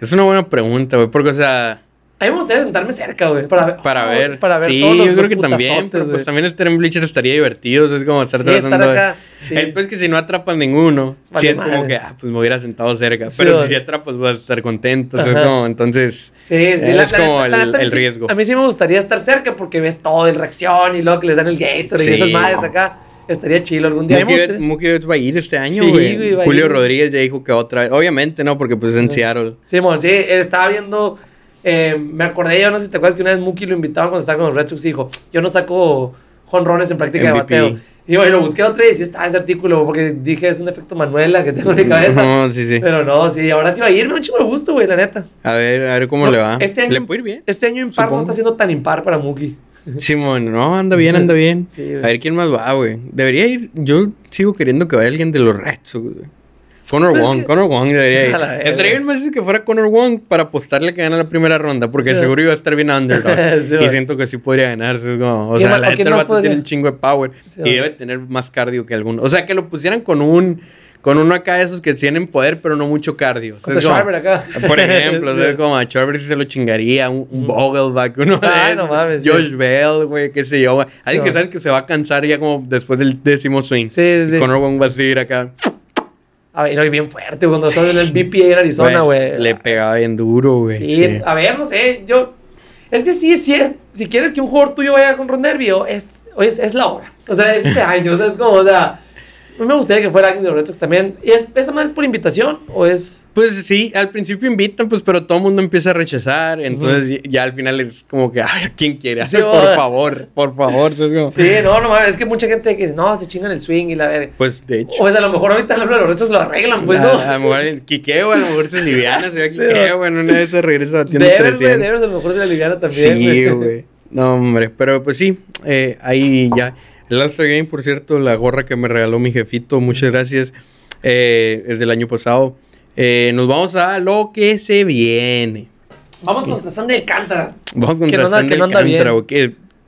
Es una buena pregunta, güey, porque, o sea... A mí me gustaría sentarme cerca, güey, para ver. Para ver. Para ver sí, todos los yo creo que también, pero pues también estar en Bleacher estaría divertido, o sea, es como estar Sí, tratando estar de- acá, sí. El pues que si no atrapan ninguno, Vale sí es como madre. que, ah, pues me hubiera sentado cerca, Sí, pero güey. si sí atrapas vas a estar contento, o sea, es como, entonces... Sí, sí, Es la, la como la el- el sí- riesgo. A mí sí me gustaría estar cerca porque ves todo el reacción y luego que les dan el Gator Sí. y esas madres acá. Estaría chido algún día. Mookie Betts- va a ir este año, Sí, güey. a Julio. Rodríguez ya dijo que otra vez. Obviamente no, porque pues es en Seattle. Simón, sí, estaba viendo. Eh, me acordé, yo no sé si te acuerdas que una vez Mookie lo invitaban cuando estaba con los Red Sox y dijo: Yo no saco jonrones en práctica MVP. de bateo. Y bueno, lo busqué otra y sí estaba ese artículo porque dije: Es un efecto Manuela que tengo en mi cabeza. No, sí, sí. Pero no, sí, ahora sí va a ir, me da un chingo de gusto, güey, la neta. A ver, a ver cómo No, le va. Este año, ¿Le puede ir bien? Este año impar no está siendo tan impar para Mookie. Simón, no, anda bien, [laughs] anda bien. Sí, a ver quién más va, güey. Debería ir. Yo sigo queriendo que vaya alguien de los Red Sox, güey. Conor Pues es Wong, que- Conor Wong debería ir. Estaría bien más que fuera Conor Wong para apostarle que gana la primera ronda, porque Sí. seguro iba a estar bien underdog. [laughs] Sí, y siento que sí podría ganar. es como- o ¿Quién sea, la o neta quién el más vato podría? tiene un chingo de power Sí, y debe tener más cardio que alguno. O sea, que lo pusieran con un con uno acá de esos que tienen poder, pero no mucho cardio. Es como- acá. Por [laughs] ejemplo, Sí. como a Charver sí se lo chingaría, un, un Vogelback, uno de Ay, esos, no mames, sí. Josh Bell, güey, qué sé yo. Alguien que güey. sabes que se va a cansar ya como después del décimo swing. Sí, sí, sí. Y Conor Wong va a seguir acá. A ver, bien fuerte, cuando estaba en el BPA en Arizona, güey. Le pegaba bien duro, güey. Sí, sí. a ver, no sé, yo... Es que sí, sí es... Si quieres que un jugador tuyo vaya con Ron Nervio, es, es, es la hora. O sea, es este [laughs] año, o sea, es como, o sea... A mí me gustaría que fuera alguien de los Red Sox también. ¿Y es, esa más es por invitación o es...? Pues sí, al principio invitan, pues, pero todo el mundo empieza a rechazar. Entonces ya al final es como que, ay, ¿quién quiere? Sí, [laughs] por favor, por favor. Sí, no, no mames, es que mucha gente que dice, no, se chingan el swing y la verga. Pues de hecho. O sea, a lo mejor ahorita los Red Sox lo arreglan, pues, ¿no? A, a lo mejor Quiqueo, a lo mejor se liviana, se ve Sí, Quiqueo, bueno, una vez se regresa batiendo Devers, güey, 300. Devers a lo mejor se la liviana también, Sí, güey. No, hombre. Pero pues sí, eh, ahí ya. El All-Star Game, por cierto, la gorra que me regaló mi jefito, muchas gracias. Eh, es del año pasado. Eh, nos vamos a lo que se viene. Vamos contra Sandy Alcántara. Vamos contra no Sandy que no Alcántara,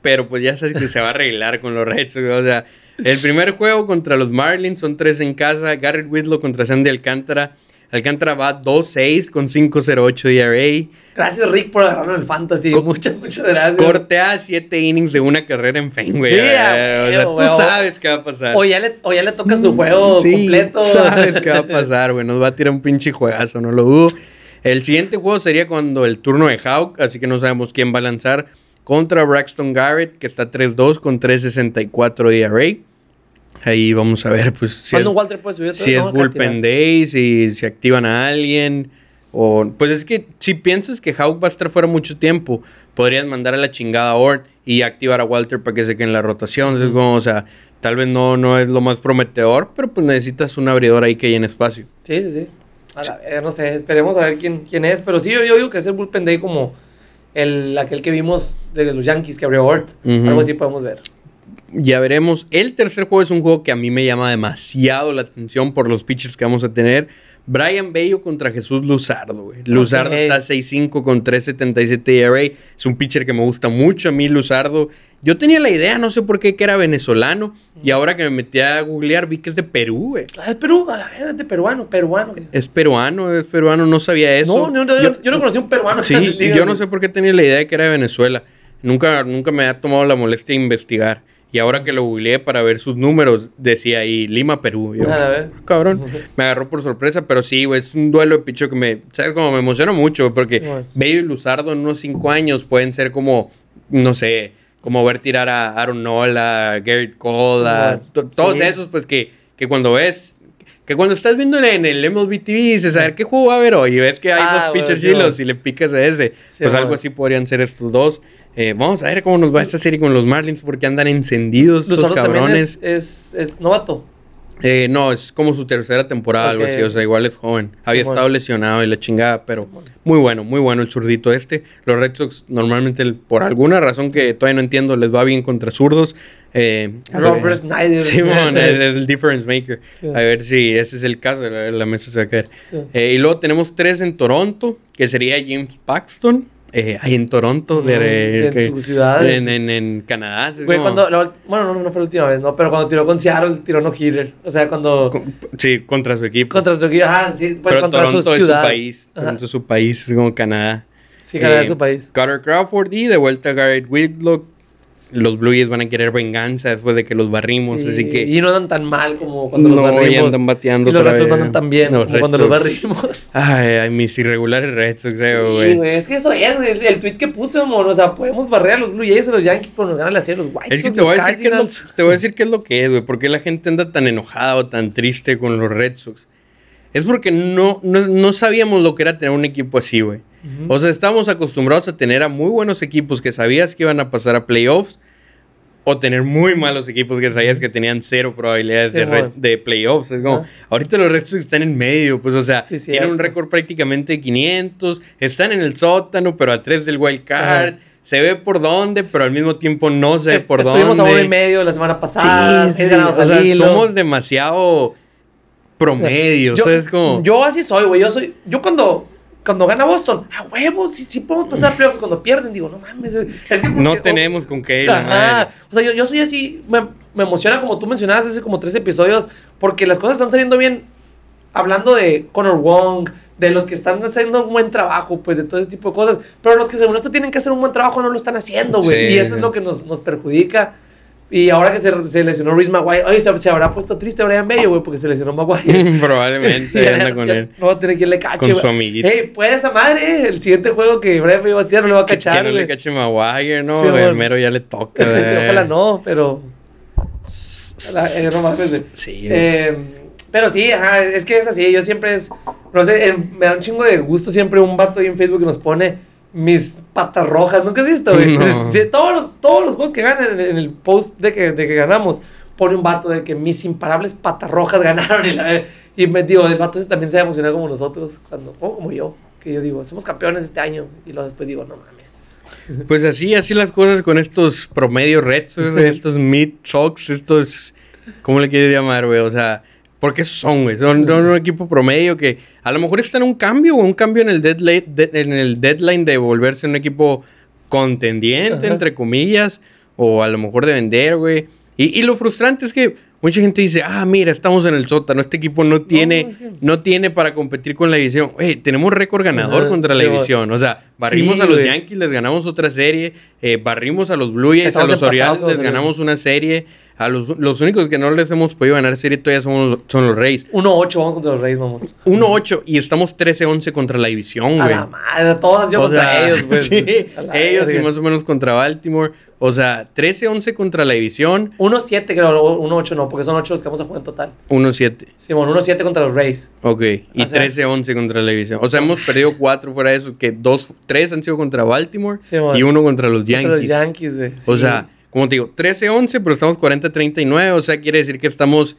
pero pues ya sabes que se va a arreglar con los Red Sox. O sea, el primer juego contra los Marlins son tres en casa. Garrett Whitlow contra Sandy Alcántara. Alcántara va 2-6 con 5-0-8 DRA. Gracias, Rick, por agarrarlo en el fantasy. Co- muchas, muchas gracias. Corte a 7 innings de una carrera en Fenway. Sí, Eh, o sea, tú sabes qué va a pasar. O ya, le, o ya le toca su juego Sí, completo. sabes qué va a [laughs] pasar, güey. Nos va a tirar un pinche juegazo, no lo dudo. El siguiente juego sería cuando el turno de Hawk, así que no sabemos quién va a lanzar contra Braxton Garrett, que está 3-2 con 3.64 DRA. Ahí vamos a ver, pues, si es, ¿Cuándo Walter puede subir? si es bullpen day, si se activan a alguien. O, pues es que si piensas que Hawk va a estar fuera mucho tiempo, podrías mandar a la chingada a Ort y activar a Walter para que se quede en la rotación. Es como, o sea, tal vez no, no es lo más prometedor, pero pues necesitas un abridor ahí que llene espacio. Sí, sí, sí. A la verga, no sé, esperemos a ver quién, quién es. Pero sí, yo, yo digo que es el bullpen day como el, aquel que vimos de los Yankees que abrió Ort. Algo así podemos ver. Ya veremos. El tercer juego es un juego que a mí me llama demasiado la atención por los pitchers que vamos a tener. Brian Bello contra Jesús Luzardo, güey. Luzardo Ok. está 6-5 con 3.77 ERA. Es un pitcher que me gusta mucho a mí, Luzardo. Yo tenía la idea, no sé por qué, que era venezolano. Y ahora que me metí a googlear, vi que es de Perú, güey. Ah, es Perú, a la es de peruano, peruano. Es peruano, es peruano, no sabía eso. No, no, no, yo, yo no conocí a un peruano. Sí, ligas, yo no sé por qué tenía la idea de que era de Venezuela. Nunca, nunca me ha tomado la molestia de investigar. Y ahora que lo googleé para ver sus números, decía ahí Lima, Perú. Yo. "Ah, cabrón, me agarró por sorpresa, pero sí, güey, es un duelo de picho que me, ¿sabes? Como me emociona mucho, porque Sí. Bello y Luzardo en unos cinco años pueden ser como, no sé, como ver tirar a Aaron Nola, Garrett Cole, Sí, a to- todos Sí. esos, pues que, que cuando ves, que cuando estás viendo en el MLB TV dices, a ver qué juego va a haber hoy, y ves que hay Ah, dos pitchers sí, chilos güey. y le picas a ese, Sí, pues algo así podrían ser estos dos. Eh, vamos a ver cómo nos va esta serie con los Marlins, porque andan encendidos estos cabrones. es, es, es novato. Eh, no, es como su tercera temporada, algo así, o sea, igual es joven. Había estado lesionado y la chingada, pero muy bueno, muy bueno el zurdito este. Los Red Sox normalmente, por alguna razón que todavía no entiendo, les va bien contra zurdos. Eh, Robert Snyder. [laughs] Simón, el, [laughs] el difference maker. Sí. A ver si ese es el caso, la, la mesa se va a caer. Y luego tenemos tres en Toronto, que sería James Paxton, eh, ahí en Toronto, de, en que- su ciudad, en, en, en Canadá. es Güey, como- cuando, la ult- bueno, no, no fue la última vez, ¿no? Pero cuando tiró con Seattle, tiró no hitter. O sea, cuando... con- sí, contra su equipo. contra su equipo, ajá, sí, pues Pero contra Toronto su es su ciudad. país. Ajá. Toronto es su país, como Canadá. Sí, Canadá Eh, es su país. Carter Crawford y de vuelta Garrett Whitlock. Los Blue Jays van a querer venganza después de que los barrimos, Sí, así que... Y no andan tan mal como cuando los No, barrimos. y andan bateando Y los Red Sox no andan tan bien Los como Red cuando los barrimos. [laughs] Ay, ay, mis irregulares Red Sox, eh, Sí, güey. güey, es que eso es, güey, el tweet que puse, amor, o sea, podemos barrer a los Blue Jays a los Yankees, pero nos ganan la serie los White Es que te voy, a los decir qué es lo, te voy a decir qué es lo que es, güey. ¿Por qué la gente anda tan enojada o tan triste con los Red Sox? Es porque no, no, no sabíamos lo que era tener un equipo así, güey. Ujú. O sea, estábamos acostumbrados a tener a muy buenos equipos que sabías que iban a pasar a playoffs o tener muy malos equipos que sabías que tenían cero probabilidades Sí, de, mon. de playoffs. Es como, Ajá. ahorita los Red Sox están en medio, pues, o sea, Sí, tienen un récord prácticamente de 500, están en el sótano, pero a tres del wild card. Ajá. Se ve por dónde, pero al mismo tiempo no se ve por Estuvimos dónde. a uno y medio la semana pasada. Sí, sí, sí. O sea, somos demasiado promedio. yo, o sea, es como. yo así soy, güey. Yo soy. Yo cuando. Cuando gana Boston, a huevo, sí, sí podemos pasar playoff. Cuando pierden, digo, no mames. Es es que no tenemos con qué, Ajá. madre. O sea, yo, yo soy así, me, me emociona como tú mencionabas hace como tres episodios, porque las cosas están saliendo bien. Hablando de Conor Wong, de los que están haciendo un buen trabajo, pues de todo ese tipo de cosas. Pero los que según esto tienen que hacer un buen trabajo no lo están haciendo, güey. Sí, y eso sí. es lo que nos, nos perjudica. Y ahora que se, se lesionó Reese Maguire, oye, se, se habrá puesto triste Brian Bello, güey, porque se lesionó Maguire. [laughs] Probablemente [laughs] Ya- anda con ya él. No va a tener quien le cache. Con su amiguito. Ey, puede esa madre, eh, el siguiente juego que Brian Bello va a tirar no le va a Que, cachar, que no le cache Maguire, ¿no? Sí, el mero ya le toca. [laughs] Ojalá no, pero. Eh. Sí. Eh, pero sí, ajá, es que es así. Yo siempre es. No sé, eh, me da un chingo de gusto siempre un vato ahí en Facebook que nos pone mis patas rojas. ¿Nunca has visto, güey? No. Todos, los, todos los juegos que ganan en, en el post de que, de que ganamos, pone un vato de que mis imparables patas rojas [laughs] ganaron. Y, la- y me digo, el vato también se emociona como nosotros, cuando, o como yo, que yo digo, somos campeones este año. Y luego después digo, no mames. Pues así, así las cosas con estos promedios Red Sox, güey, [laughs] estos Mid Sox, estos. ¿Cómo le quieres llamar, güey? O sea, porque son, güey. Son, son un equipo promedio que a lo mejor está en un cambio, o un cambio en el deadline, de- en el deadline de volverse un equipo contendiente, Ajá. entre comillas, o a lo mejor de vender, güey. Y, y lo frustrante es que mucha gente dice, ah, mira, estamos en el sótano, este equipo no tiene, no tiene para competir con la división. Güey, tenemos récord ganador Ajá, contra la división. O sea, barrimos Sí, a los güey. Yankees, les ganamos otra serie, eh, barrimos a los Blue Jays, a los Orioles les ganamos una serie. A los, los únicos que no les hemos podido ganar serie todavía son, son los Reyes. 1-8 vamos contra los Reyes, mamón. 1-8 y estamos 13-11 contra la división, A güey. la madre, todos han sido O contra sea, ellos, pues. [laughs] sí, A la ellos y más o menos contra Baltimore. O sea, 13-11 contra la división, 1-7, creo, 1-8 no, porque son 8 los que vamos a jugar en total. 1-7. Sí, bueno, 1-7 contra los Rays. Ok, y O sea- 13-11 contra la división. O sea, hemos [laughs] perdido 4 fuera de eso, que dos, 3 han sido contra Baltimore Sí, y uno contra los Yankees. Contra los Yankees, güey. O sí. sea, como te digo, 13-11, pero estamos 40-39. O sea, quiere decir que estamos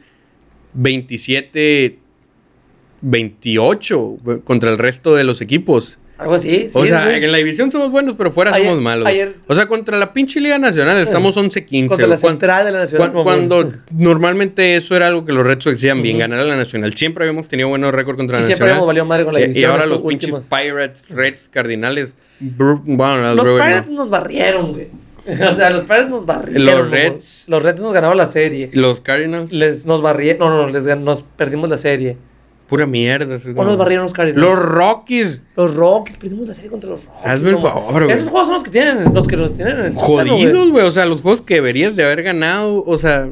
27-28 contra el resto de los equipos. Algo así. Sí, o sea, sí. en la división somos buenos, pero fuera Ayer- somos malos. ayer- o sea, contra la pinche Liga Nacional estamos 11-15. Contra la central de la Nacional. Cuando normalmente eso era algo que los Red Sox hacían bien, ganar a la Nacional. Siempre habíamos tenido buenos récords contra la Y siempre Nacional. habíamos valido madre con la Y- y, división. ahora los pinches. Pirates, Reds, Cardinales. Bueno, los Los no. Pirates nos barrieron, güey. [laughs] O sea, los Pirates nos barrieron. Los. Reds. Los Reds nos ganaron la serie. Los Cardinals. Les, nos barrieron. No, no, les nos perdimos la serie. Pura mierda. O nos barrieron los Cardinals. Los Rockies. Los Rockies, perdimos la serie contra los Rockies. Hazme el no, favor, güey. Esos juegos son los que tienen, los que los tienen en el. Jodidos, güey. O sea, los juegos que deberías de haber ganado. O sea,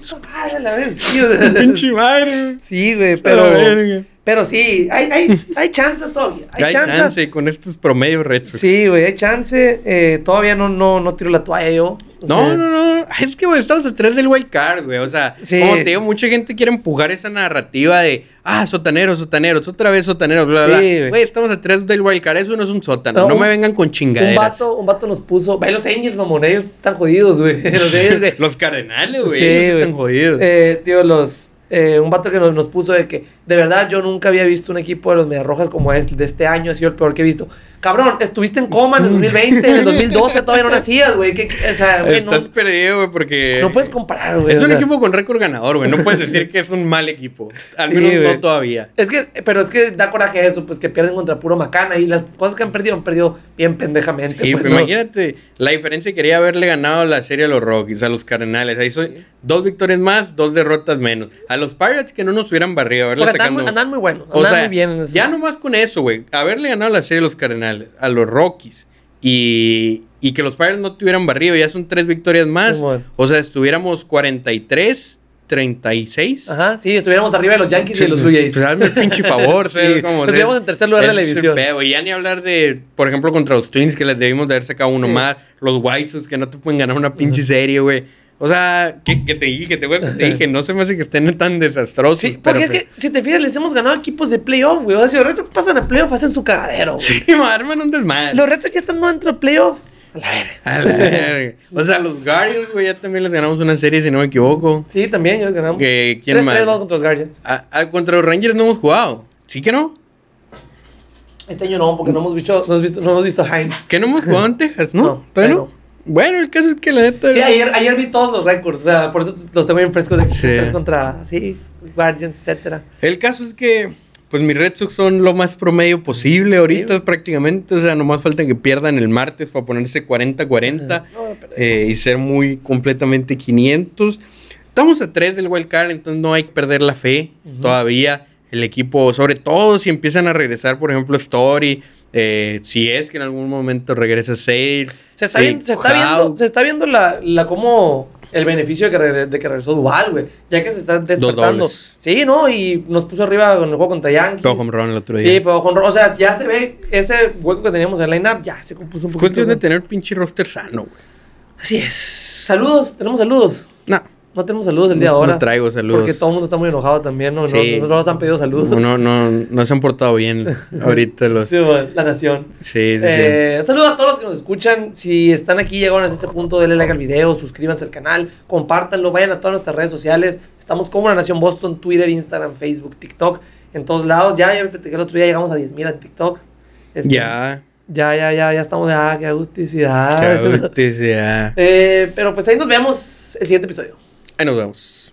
Puta madre, la vez, [laughs] pinche madre. Sí, güey, Pero, pero. Sí, hay, hay, [laughs] hay chance todavía. Hay, Hay chance. chance con estos promedios Red Sox. Sí, güey, hay chance. Eh, todavía no, no, no tiro la toalla yo. No, sea, no, no. Es que, güey, estamos atrás del wild card, güey. O sea, Sí. como te digo, mucha gente quiere empujar esa narrativa de, ah, sotaneros, sotaneros, otra vez sotaneros, bla, bla, Sí, bla. güey. Güey, estamos atrás del wild card. Eso no es un sótano. No, No, un- me vengan con Un chingaderas. vato, un vato nos puso. Ve los Angels, mamón. Ellos están jodidos, güey. [laughs] Los. [laughs] Los cardenales, güey. Sí, ellos están jodidos. Eh, tío, los. Eh, un vato que nos, nos puso de que, de verdad, yo nunca había visto un equipo de los Mediarrojas como es de este año, ha sido el peor que he visto. Cabrón, estuviste en coma en el 2020, en el 2012 todavía no nacías, güey. que- que- O sea, güey, no, Estás perdido, güey, porque... no puedes comparar, güey. Es un sea. equipo con récord ganador, güey. No puedes decir que es un mal equipo. Al Sí, menos güey. no todavía. Es que, pero es que da coraje eso, pues que pierden contra puro Macana y las cosas que han perdido han perdido bien pendejamente. Sí, pues, imagínate la diferencia. Quería haberle ganado la serie a los Rockies, a los Cardenales. Ahí son dos victorias más, dos derrotas menos. A los Pirates que no nos hubieran barrido, haberle Porque andan, sacando. andan muy buenos, O andan sea, muy bien. en esos- ya nomás con eso, güey. Haberle ganado la serie a los Cardenales, a los Rockies y, y que los Pirates no tuvieran barrido, ya son tres victorias más. O sea, estuviéramos 43, 36. Ajá, sí, estuviéramos arriba de los Yankees y de los Blue Jays. Pues hazme el pinche favor, [laughs] Sí, ¿sabes? Como, o íbamos en tercer lugar de la división. pedo. Y ya ni hablar de, por ejemplo, contra los Twins, que les debimos de haber sacado uno Sí. más. Los White Sox, que no te pueden ganar una pinche serie, güey. O sea, que, que te dije, que te, güey, te dije, no se me hace que estén tan desastrosos. Sí, pero porque es que, si te fijas, les hemos ganado equipos de playoff, güey. O sea, si los Red Sox pasan a playoff, hacen su cagadero, güey. Sí, [laughs] arman un desmadre. Los Red Sox ya están dentro de playoff. A la verga. A la verga. O sea, los Guardians, güey, ya también les ganamos una serie, si no me equivoco. Sí, también, ya los ganamos. ¿Quién 3-3 más? vamos contra los Guardians. A- a- contra los Rangers no hemos jugado. ¿Sí que no? Este año no, porque no hemos visto, no hemos visto, no hemos visto a Heinz. Que no hemos jugado en Texas, ¿no? No, ¿Todavía no. No? Bueno, el caso es que la neta. Sí, ayer, ayer vi todos los récords, o sea, por eso los tengo bien frescos de Sí. contra, sí, Guardians, etcétera. El caso es que, pues mis Red Sox son lo más promedio posible ahorita Sí. prácticamente. O sea, nomás falta que pierdan el martes para ponerse 40-40 No, voy a perder. eh, y ser muy completamente 500. Estamos a 3 del wild card, entonces no hay que perder la fe todavía. El equipo, sobre todo si empiezan a regresar, por ejemplo, Story, eh, si es que en algún momento regresa Sale. Se está, sí, viendo, se está viendo, se está viendo la, la como el beneficio de que, de que regresó Duval, güey. Ya que se está despertando. Sí, ¿no? Y nos puso arriba con el juego contra Yankees. Pegó home run el otro día. Sí, pero con, o sea, ya se ve ese hueco que teníamos en el line-up, ya se compuso un Es poquito. cuestión de tener pinche roster sano, güey. Así es. Saludos, tenemos saludos. No, No tenemos saludos el día de ahora. no traigo saludos. Porque todo el mundo está muy enojado también, ¿no? No- Sí. No, no nos han pedido saludos. no, no, no se han portado bien [laughs] ahorita los... Sí, bueno, la nación. Sí, sí, sí. Eh, un saludo a todos los que nos escuchan. Si están aquí, llegaron hasta este punto, denle like al video, suscríbanse al canal, compártanlo, vayan a todas nuestras redes sociales. Estamos como La Nación Boston, Twitter, Instagram, Facebook, TikTok, en todos lados. Ya, ya el otro día, llegamos a 10.000 en TikTok. Este, Ya. Ya, ya, ya, ya estamos, ya, qué agusticidad. [laughs] Usted sea. Eh, pero pues ahí nos vemos el siguiente episodio. Ahí nos vemos.